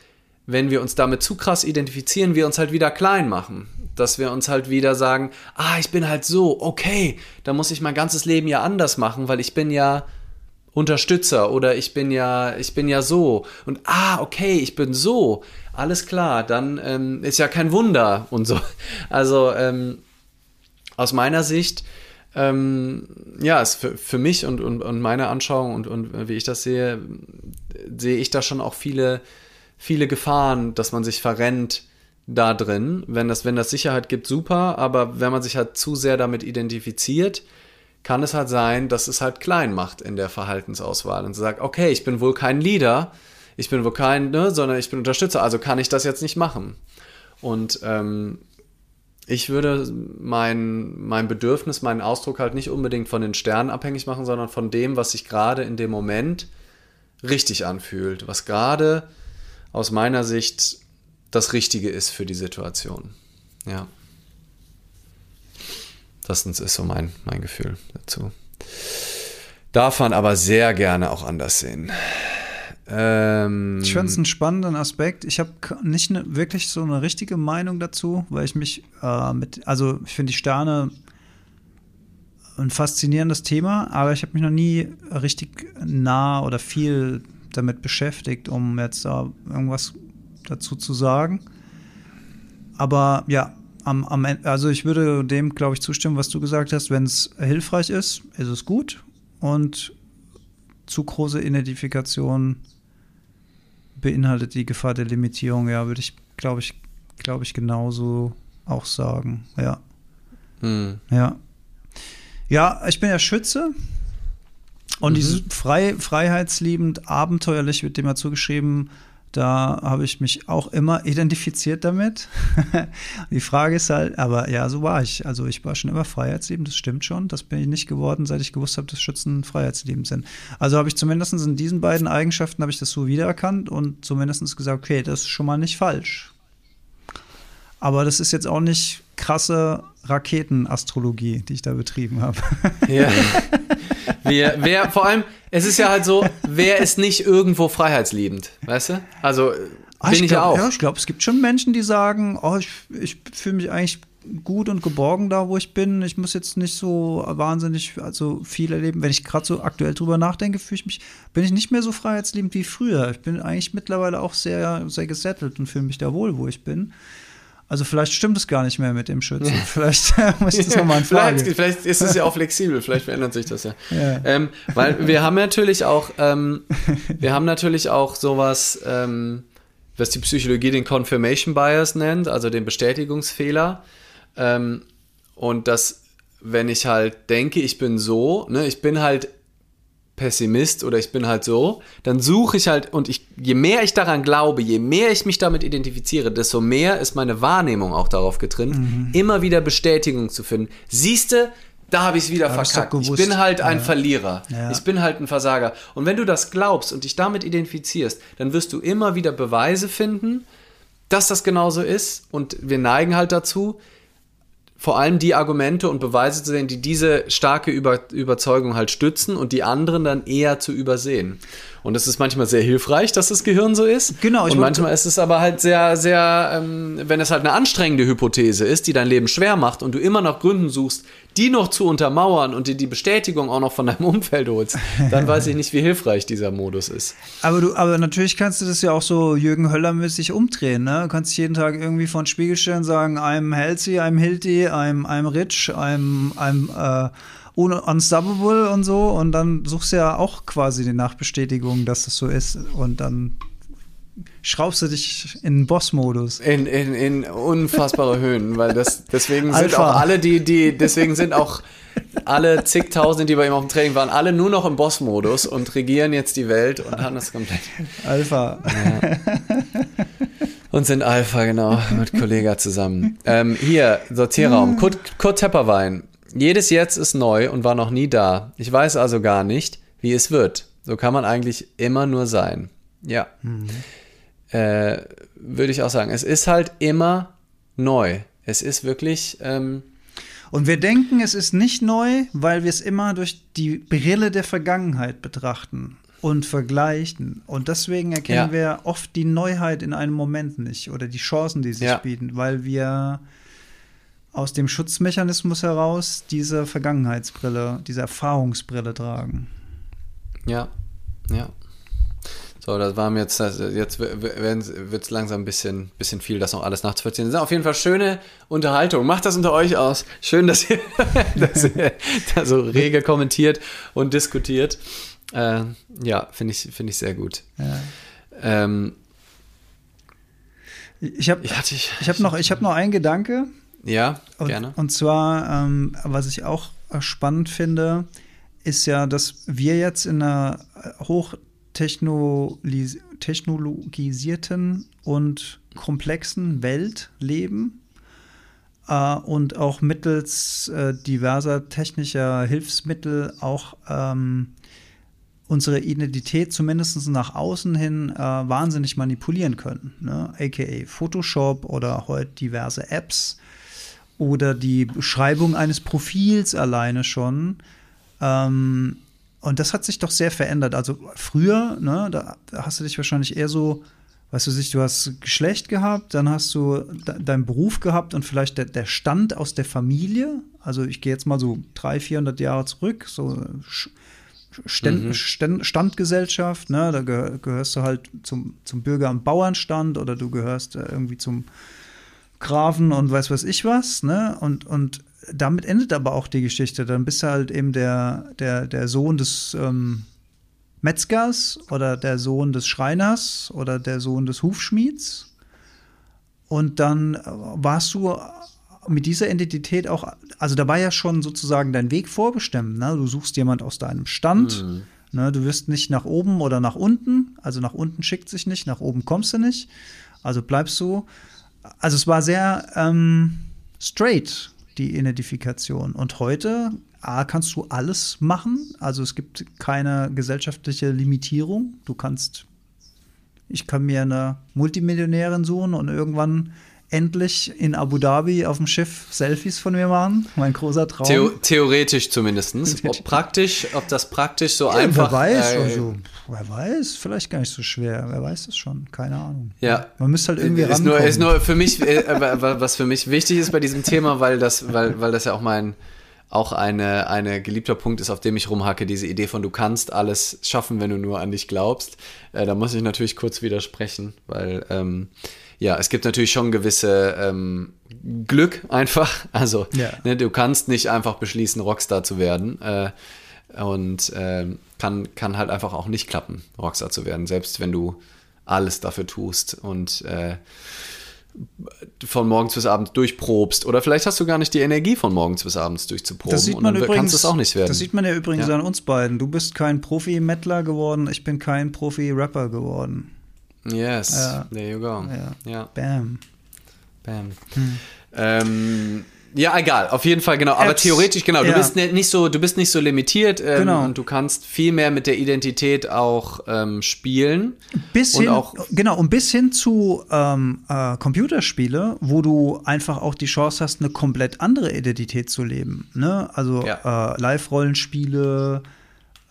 wenn wir uns damit zu krass identifizieren, wir uns halt wieder klein machen. Dass wir uns halt wieder sagen, ah, ich bin halt so, okay, da muss ich mein ganzes Leben ja anders machen, weil ich bin ja Unterstützer oder ich bin ja, ich bin ja so. Und ah, okay, ich bin so. Alles klar, dann ähm, ist ja kein Wunder und so. Also ähm, aus meiner Sicht ähm, ja, ist für, für mich und, und, und meine Anschauung und, und wie ich das sehe, sehe ich da schon auch viele, viele Gefahren, dass man sich verrennt da drin. Wenn das, wenn das Sicherheit gibt, super, aber wenn man sich halt zu sehr damit identifiziert, kann es halt sein, dass es halt klein macht in der Verhaltensauswahl und sagt, okay, ich bin wohl kein Leader, ich bin wohl kein, ne, sondern ich bin Unterstützer, also kann ich das jetzt nicht machen. Und ähm, ich würde mein, mein Bedürfnis, meinen Ausdruck halt nicht unbedingt von den Sternen abhängig machen, sondern von dem, was sich gerade in dem Moment richtig anfühlt, was gerade aus meiner Sicht das Richtige ist für die Situation. Ja. Das ist so mein, mein Gefühl dazu. Darf man aber sehr gerne auch anders sehen. Ähm, ich finde es einen spannenden Aspekt. Ich habe nicht ne, wirklich so eine richtige Meinung dazu, weil ich mich äh, mit, also ich finde die Sterne ein faszinierendes Thema, aber ich habe mich noch nie richtig nah oder viel damit beschäftigt, um jetzt da irgendwas dazu zu sagen. Aber ja, am, am also ich würde dem, glaube ich, zustimmen, was du gesagt hast. Wenn es hilfreich ist, ist es gut. Und zu große Identifikation beinhaltet die Gefahr der Limitierung, ja, würde ich, glaube ich, glaube ich, genauso auch sagen. Ja. Hm. Ja. Ja, ich bin ja Schütze. Und mhm. dieses frei, freiheitsliebend, abenteuerlich wird dem ja zugeschrieben, da habe ich mich auch immer identifiziert damit. die Frage ist halt, aber ja, so war ich. Also ich war schon immer freiheitsliebend, das stimmt schon. Das bin ich nicht geworden, seit ich gewusst habe, dass Schützen freiheitsliebend sind. Also habe ich zumindest in diesen beiden Eigenschaften habe ich das so wiedererkannt und zumindest gesagt, okay, das ist schon mal nicht falsch. Aber das ist jetzt auch nicht krasse Raketenastrologie, die ich da betrieben habe. Ja. Wir, wer, vor allem, es ist ja halt so, wer ist nicht irgendwo freiheitsliebend, weißt du? Also ah, bin ich, ja auch. Ja, ich glaube, es gibt schon Menschen, die sagen, oh, ich, ich fühle mich eigentlich gut und geborgen da, wo ich bin. Ich muss jetzt nicht so wahnsinnig also viel erleben. Wenn ich gerade so aktuell drüber nachdenke, fühle ich mich, bin ich nicht mehr so freiheitsliebend wie früher. Ich bin eigentlich mittlerweile auch sehr, sehr gesettelt und fühle mich da wohl, wo ich bin. Also vielleicht stimmt es gar nicht mehr mit dem Schützen. Vielleicht muss ich das nochmal in Frage. vielleicht, vielleicht ist es ja auch flexibel, vielleicht verändert sich das ja. ja. Ähm, weil wir haben natürlich auch, ähm, wir haben natürlich auch sowas, ähm, was die Psychologie den Confirmation Bias nennt, also den Bestätigungsfehler. Ähm, und das, wenn ich halt denke, ich bin so, ne, ich bin halt Pessimist oder ich bin halt so, dann suche ich halt und ich, je mehr ich daran glaube, je mehr ich mich damit identifiziere, desto mehr ist meine Wahrnehmung auch darauf getrimmt, mhm. immer wieder Bestätigung zu finden. Siehste, da habe ich es wieder verkackt. Ich bin halt ein ja. Verlierer. Ja. Ich bin halt ein Versager. Und wenn du das glaubst und dich damit identifizierst, dann wirst du immer wieder Beweise finden, dass das genauso ist. Und wir neigen halt dazu, vor allem die Argumente und Beweise zu sehen, die diese starke Über Überzeugung halt stützen und die anderen dann eher zu übersehen. Und es ist manchmal sehr hilfreich, dass das Gehirn so ist. Genau. und manchmal ist es aber halt sehr, sehr, ähm, wenn es halt eine anstrengende Hypothese ist, die dein Leben schwer macht und du immer noch Gründen suchst, die noch zu untermauern und dir die Bestätigung auch noch von deinem Umfeld holst, dann weiß ich nicht, wie hilfreich dieser Modus ist. Aber du, aber natürlich kannst du das ja auch so Jürgen Höller-mäßig umdrehen, ne? Du kannst jeden Tag irgendwie vor den Spiegel stellen und sagen, I'm healthy, I'm healthy, I'm, I'm rich, I'm, I'm uh, unstoppable und so und dann suchst du ja auch quasi die Nachbestätigung, dass das so ist und dann schraubst du dich in Boss-Modus. In, in, in unfassbare Höhen, weil das, deswegen sind Alpha. auch alle, die, die, deswegen sind auch alle zigtausend, die bei ihm auf dem Training waren, alle nur noch im Boss-Modus und regieren jetzt die Welt und haben das komplett. Alpha. Ja. Und sind Alpha, genau, mit Kollega zusammen. Ähm, hier, Sortierraum. Kurt, Kurt Tepperwein. Jedes Jetzt ist neu und war noch nie da. Ich weiß also gar nicht, wie es wird. So kann man eigentlich immer nur sein. Ja. Mhm äh, würde ich auch sagen. Es ist halt immer neu. Es ist wirklich. Ähm, und wir denken, es ist nicht neu, weil wir es immer durch die Brille der Vergangenheit betrachten und vergleichen. Und deswegen erkennen ja. wir oft die Neuheit in einem Moment nicht oder die Chancen, die sich ja. bieten, weil wir aus dem Schutzmechanismus heraus diese Vergangenheitsbrille, diese Erfahrungsbrille tragen. Ja, ja. So, das war mir jetzt, jetzt wird es langsam ein bisschen, bisschen viel, das noch alles nachzuvollziehen. Das ist auf jeden Fall schöne Unterhaltung. Macht das unter euch aus. Schön, dass ihr, dass ihr da so rege kommentiert und diskutiert. Äh, ja, finde ich, find ich sehr gut. Ja. Ähm, ich habe ich, ich, ich hab noch, hab noch einen Gedanke. Ja, gerne. Und, und zwar, ähm, was ich auch spannend finde, ist ja, dass wir jetzt in einer hoch technologisierten und komplexen Welt leben äh, und auch mittels äh, diverser technischer Hilfsmittel auch ähm, unsere Identität zumindest nach außen hin äh, wahnsinnig manipulieren können. Ne? AKA Photoshop oder heute diverse Apps oder die Beschreibung eines Profils alleine schon ähm, und das hat sich doch sehr verändert. Also früher, ne, da hast du dich wahrscheinlich eher so, weißt du, sich, du hast Geschlecht gehabt, dann hast du de deinen Beruf gehabt und vielleicht der, der, Stand aus der Familie. Also ich gehe jetzt mal so 300, 400 Jahre zurück, so Ständ, mhm. Ständ, Standgesellschaft, ne, da gehörst du halt zum, zum Bürger- und Bauernstand oder du gehörst äh, irgendwie zum Grafen und weiß was ich was, ne? Und, und damit endet aber auch die Geschichte. Dann bist du halt eben der, der, der Sohn des ähm, Metzgers oder der Sohn des Schreiners oder der Sohn des Hufschmieds. Und dann äh, warst du mit dieser Identität auch, also da war ja schon sozusagen dein Weg vorbestimmt. Ne? Du suchst jemand aus deinem Stand. Mhm. Ne? Du wirst nicht nach oben oder nach unten. Also nach unten schickt sich nicht, nach oben kommst du nicht. Also bleibst du. Also es war sehr ähm, straight die Identifikation. Und heute A, kannst du alles machen. Also es gibt keine gesellschaftliche Limitierung. Du kannst, ich kann mir eine Multimillionärin suchen und irgendwann endlich in Abu Dhabi auf dem Schiff Selfies von mir machen. Mein großer Traum. Theo theoretisch zumindest. Ob praktisch, ob das praktisch so ja, einfach. Wer weiß, äh, also, wer weiß, vielleicht gar nicht so schwer. Wer weiß das schon? Keine Ahnung. Ja. Man müsste halt irgendwie ist nur, ist nur für mich, äh, was für mich wichtig ist bei diesem Thema, weil das, weil, weil das ja auch mein auch eine, eine geliebter Punkt ist, auf dem ich rumhacke, diese Idee von du kannst alles schaffen, wenn du nur an dich glaubst. Äh, da muss ich natürlich kurz widersprechen, weil ähm, ja, es gibt natürlich schon gewisse ähm, Glück einfach. Also ja. ne, du kannst nicht einfach beschließen, Rockstar zu werden. Äh, und äh, kann, kann halt einfach auch nicht klappen, Rockstar zu werden, selbst wenn du alles dafür tust. Und äh, von morgens bis abends durchprobst. Oder vielleicht hast du gar nicht die Energie von morgens bis abends durchzuproben. Das sieht man und dann übrigens, kannst es auch nicht werden. Das sieht man ja übrigens Ja. an uns beiden. Du bist kein Profi-Mettler geworden, ich bin kein Profi-Rapper geworden. Yes, Ja. there you go. Ja. ja. Bam. Bam. Ähm, ja, egal, auf jeden Fall, genau. Aber Apps, theoretisch, genau, du ja. bist ne- nicht so, du bist nicht so limitiert ähm, Genau. und du kannst viel mehr mit der Identität auch ähm, spielen. Bis hin, auch- genau, und bis hin zu ähm, äh, Computerspiele, wo du einfach auch die Chance hast, eine komplett andere Identität zu leben. Ne? Also Ja. äh, Live-Rollenspiele,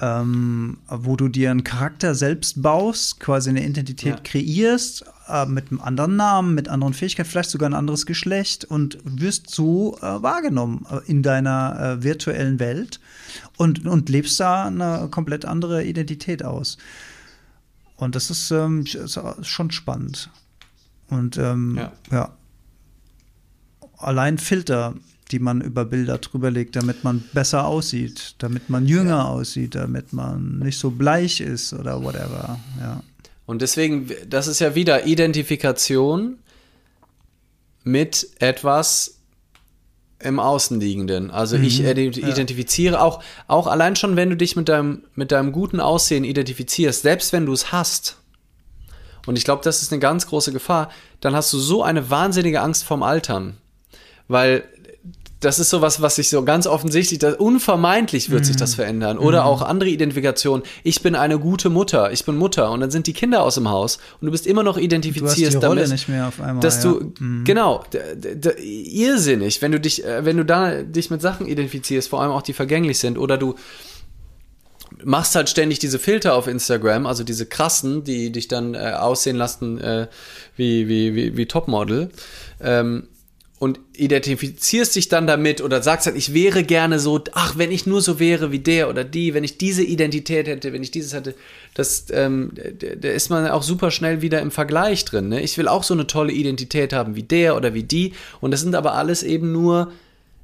ähm, wo du dir einen Charakter selbst baust, quasi eine Identität Ja. kreierst, äh, mit einem anderen Namen, mit anderen Fähigkeiten, vielleicht sogar ein anderes Geschlecht und wirst so äh, wahrgenommen äh, in deiner äh, virtuellen Welt und, und lebst da eine komplett andere Identität aus. Und das ist, ähm, ist schon spannend. Und ähm, Ja. ja. Allein Filter, die man über Bilder drüber legt, damit man besser aussieht, damit man jünger aussieht, damit man nicht so bleich ist oder whatever. Ja. Und deswegen, das ist ja wieder Identifikation mit etwas im Außenliegenden. Also ich ident- identifiziere auch, auch allein schon, wenn du dich mit deinem, mit deinem guten Aussehen identifizierst, selbst wenn du es hast. Und ich glaube, das ist eine ganz große Gefahr. Dann hast du so eine wahnsinnige Angst vorm Altern. Weil das ist sowas, was sich so ganz offensichtlich, das, unvermeidlich wird sich das verändern. Oder auch andere Identifikationen. Ich bin eine gute Mutter, ich bin Mutter. Und dann sind die Kinder aus dem Haus und du bist immer noch Du hast die Rolle damit nicht mehr auf einmal. dass ja. du genau d- d- irrsinnig, wenn du dich, äh, wenn du da dich mit Sachen identifizierst, vor allem auch die vergänglich sind, oder du machst halt ständig diese Filter auf Instagram, also diese krassen, die dich dann äh, aussehen lassen äh, wie wie wie, wie Topmodel. Ähm, und identifizierst dich dann damit oder sagst halt, ich wäre gerne so, ach, wenn ich nur so wäre wie der oder die, wenn ich diese Identität hätte, wenn ich dieses hätte, das, ähm, da ist man auch super schnell wieder im Vergleich drin. Ne? Ich will auch so eine tolle Identität haben wie der oder wie die. Und das sind aber alles eben nur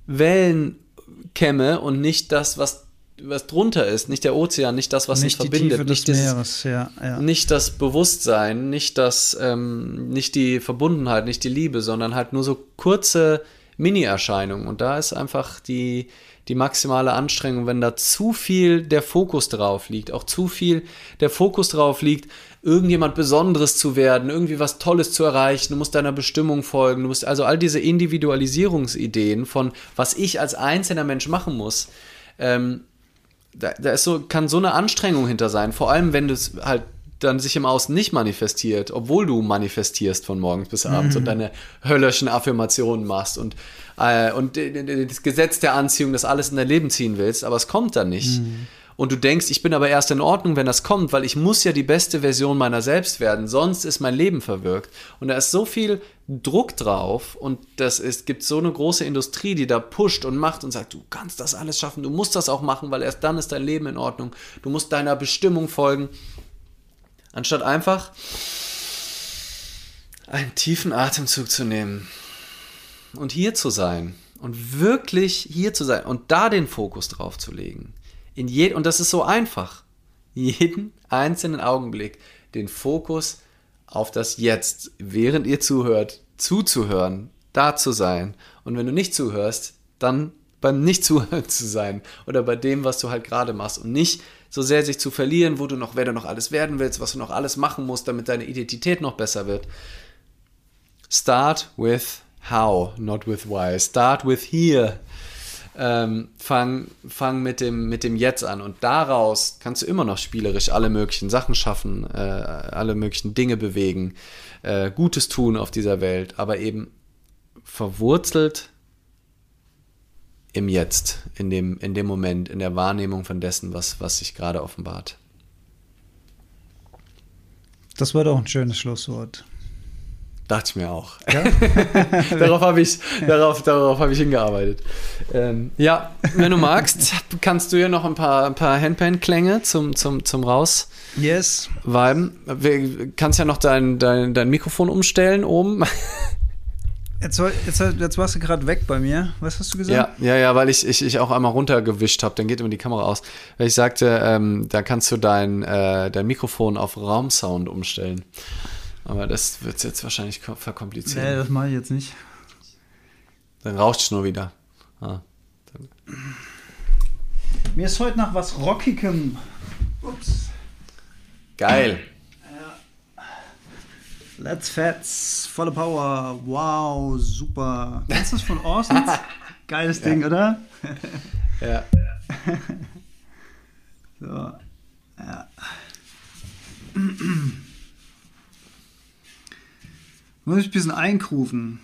Wellenkämme und nicht das, was, was drunter ist, nicht der Ozean, nicht das, was nicht uns verbindet, Tiefe nicht dieses, Meeres, ja, ja. nicht das Bewusstsein, nicht das, ähm, nicht die Verbundenheit, nicht die Liebe, sondern halt nur so kurze Mini-Erscheinungen. Und da ist einfach die, die maximale Anstrengung, wenn da zu viel der Fokus drauf liegt, auch zu viel der Fokus drauf liegt, irgendjemand Besonderes zu werden, irgendwie was Tolles zu erreichen, du musst deiner Bestimmung folgen, du musst also all diese Individualisierungsideen von, was ich als einzelner Mensch machen muss, ähm, da, da ist so, kann so eine Anstrengung hinter sein, vor allem wenn du es halt dann sich im Außen nicht manifestiert, obwohl du manifestierst von morgens bis abends und deine höllischen Affirmationen machst und, äh, und das Gesetz der Anziehung, das alles in dein Leben ziehen willst, aber es kommt dann nicht. Und du denkst, ich bin aber erst in Ordnung, wenn das kommt, weil ich muss ja die beste Version meiner selbst werden, sonst ist mein Leben verwirkt. Und da ist so viel Druck drauf und das ist, gibt so eine große Industrie, die da pusht und macht und sagt, du kannst das alles schaffen, du musst das auch machen, weil erst dann ist dein Leben in Ordnung. Du musst deiner Bestimmung folgen. Anstatt einfach einen tiefen Atemzug zu nehmen und hier zu sein und wirklich hier zu sein und da den Fokus drauf zu legen. In je und das ist so einfach. Jeden einzelnen Augenblick den Fokus auf das Jetzt, während ihr zuhört, zuzuhören, da zu sein. Und wenn du nicht zuhörst, dann beim Nicht-Zuhören zu sein oder bei dem, was du halt gerade machst und nicht so sehr sich zu verlieren, wo du noch, wer du noch alles werden willst, was du noch alles machen musst, damit deine Identität noch besser wird. Start with how, not with why. Start with here. Ähm, fang, fang mit dem, mit dem Jetzt an und daraus kannst du immer noch spielerisch alle möglichen Sachen schaffen, äh, alle möglichen Dinge bewegen, äh, Gutes tun auf dieser Welt, aber eben verwurzelt im Jetzt, in dem, in dem Moment, in der Wahrnehmung von dessen, was, was sich gerade offenbart. Das war doch ein schönes Schlusswort. Dachte ich mir auch. darauf habe ich, darauf, darauf hab ich hingearbeitet. Ähm, ja, wenn du magst, kannst du ja noch ein paar, ein paar Handpan-Klänge zum, zum, zum Raus Yes. Wir- Kannst ja noch dein, dein, dein Mikrofon umstellen oben. Jetzt, jetzt, jetzt warst du gerade weg bei mir. Was hast du gesagt? Ja, ja, ja, weil ich, ich, ich auch einmal runtergewischt habe, dann geht immer die Kamera aus. Weil ich sagte, ähm, da kannst du dein, äh, dein Mikrofon auf Raumsound umstellen. Aber das wird jetzt wahrscheinlich verkomplizieren. Nee, das mache ich jetzt nicht. Dann rauscht es nur wieder. Ah, Mir ist heute nach was Rockigem. Ups. Geil. Let's Fats, volle Power. Wow, super. Das von Orsons? Geiles Ding, Ja. oder? Ja. So. Ja. Muss ich ein bisschen einkrufen.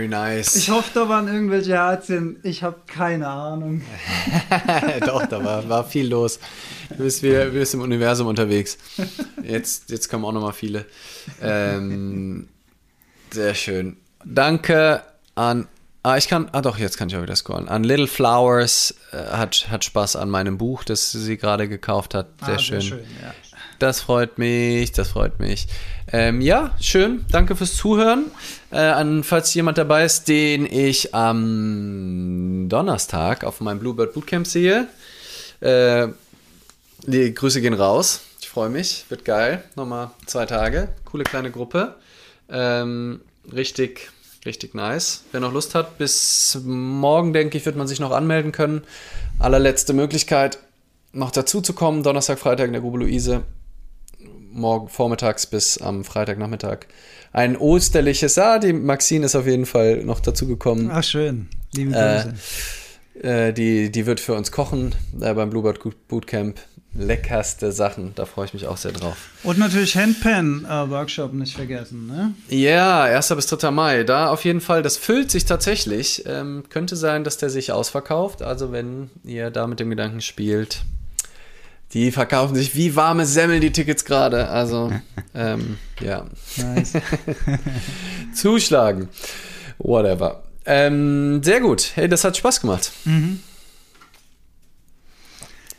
Very nice. Ich hoffe, da waren irgendwelche Herzchen. Ich habe keine Ahnung. Doch, da war, war viel los. Du bist, wieder, du bist im Universum unterwegs. Jetzt, jetzt kommen auch noch mal viele. Ähm, sehr schön. Danke an. Ah, ich kann. Ah, doch, jetzt kann ich auch wieder scrollen. An Little Flowers äh, hat, hat Spaß an meinem Buch, das sie gerade gekauft hat. Sehr Ah, schön. ja. Das freut mich, das freut mich. Ähm, ja, schön. Danke fürs Zuhören. Äh, an, falls jemand dabei ist, den ich am Donnerstag auf meinem Bluebird Bootcamp sehe. Äh, die Grüße gehen raus. Ich freue mich. Wird geil. Nochmal zwei Tage. Coole kleine Gruppe. Ähm, richtig, richtig nice. Wer noch Lust hat, bis morgen, denke ich, wird man sich noch anmelden können. Allerletzte Möglichkeit, noch dazu zu kommen. Donnerstag, Freitag in der Grube Luise morgen vormittags bis am Freitagnachmittag ein osterliches. Ah, die Maxine ist auf jeden Fall noch dazu gekommen. Ach, schön. Liebe Äh, Grüße. Äh, die, die wird für uns kochen äh, beim Bluebird Bootcamp. Leckerste Sachen, da freue ich mich auch sehr drauf. Und natürlich Handpan-Workshop nicht vergessen, ne? Ja, 1. bis 3. Mai. Da auf jeden Fall, das füllt sich tatsächlich. Ähm, könnte sein, dass der sich ausverkauft. Also, wenn ihr da mit dem Gedanken spielt, die verkaufen sich wie warme Semmeln, die Tickets gerade. Also, ähm, ja. Nice. Zuschlagen. Whatever. Ähm, sehr gut. Hey, das hat Spaß gemacht.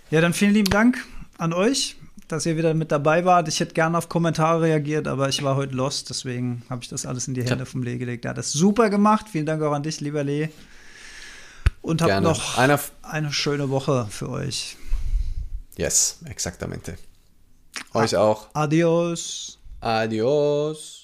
Ja, dann vielen lieben Dank an euch, dass ihr wieder mit dabei wart. Ich hätte gerne auf Kommentare reagiert, aber ich war heute lost, deswegen habe ich das alles in die Hände vom Lee gelegt. Er hat das super gemacht. Vielen Dank auch an dich, lieber Lee. Und habt noch eine schöne Woche für euch. Yes, exactamente. Euch auch. Adios. Adios.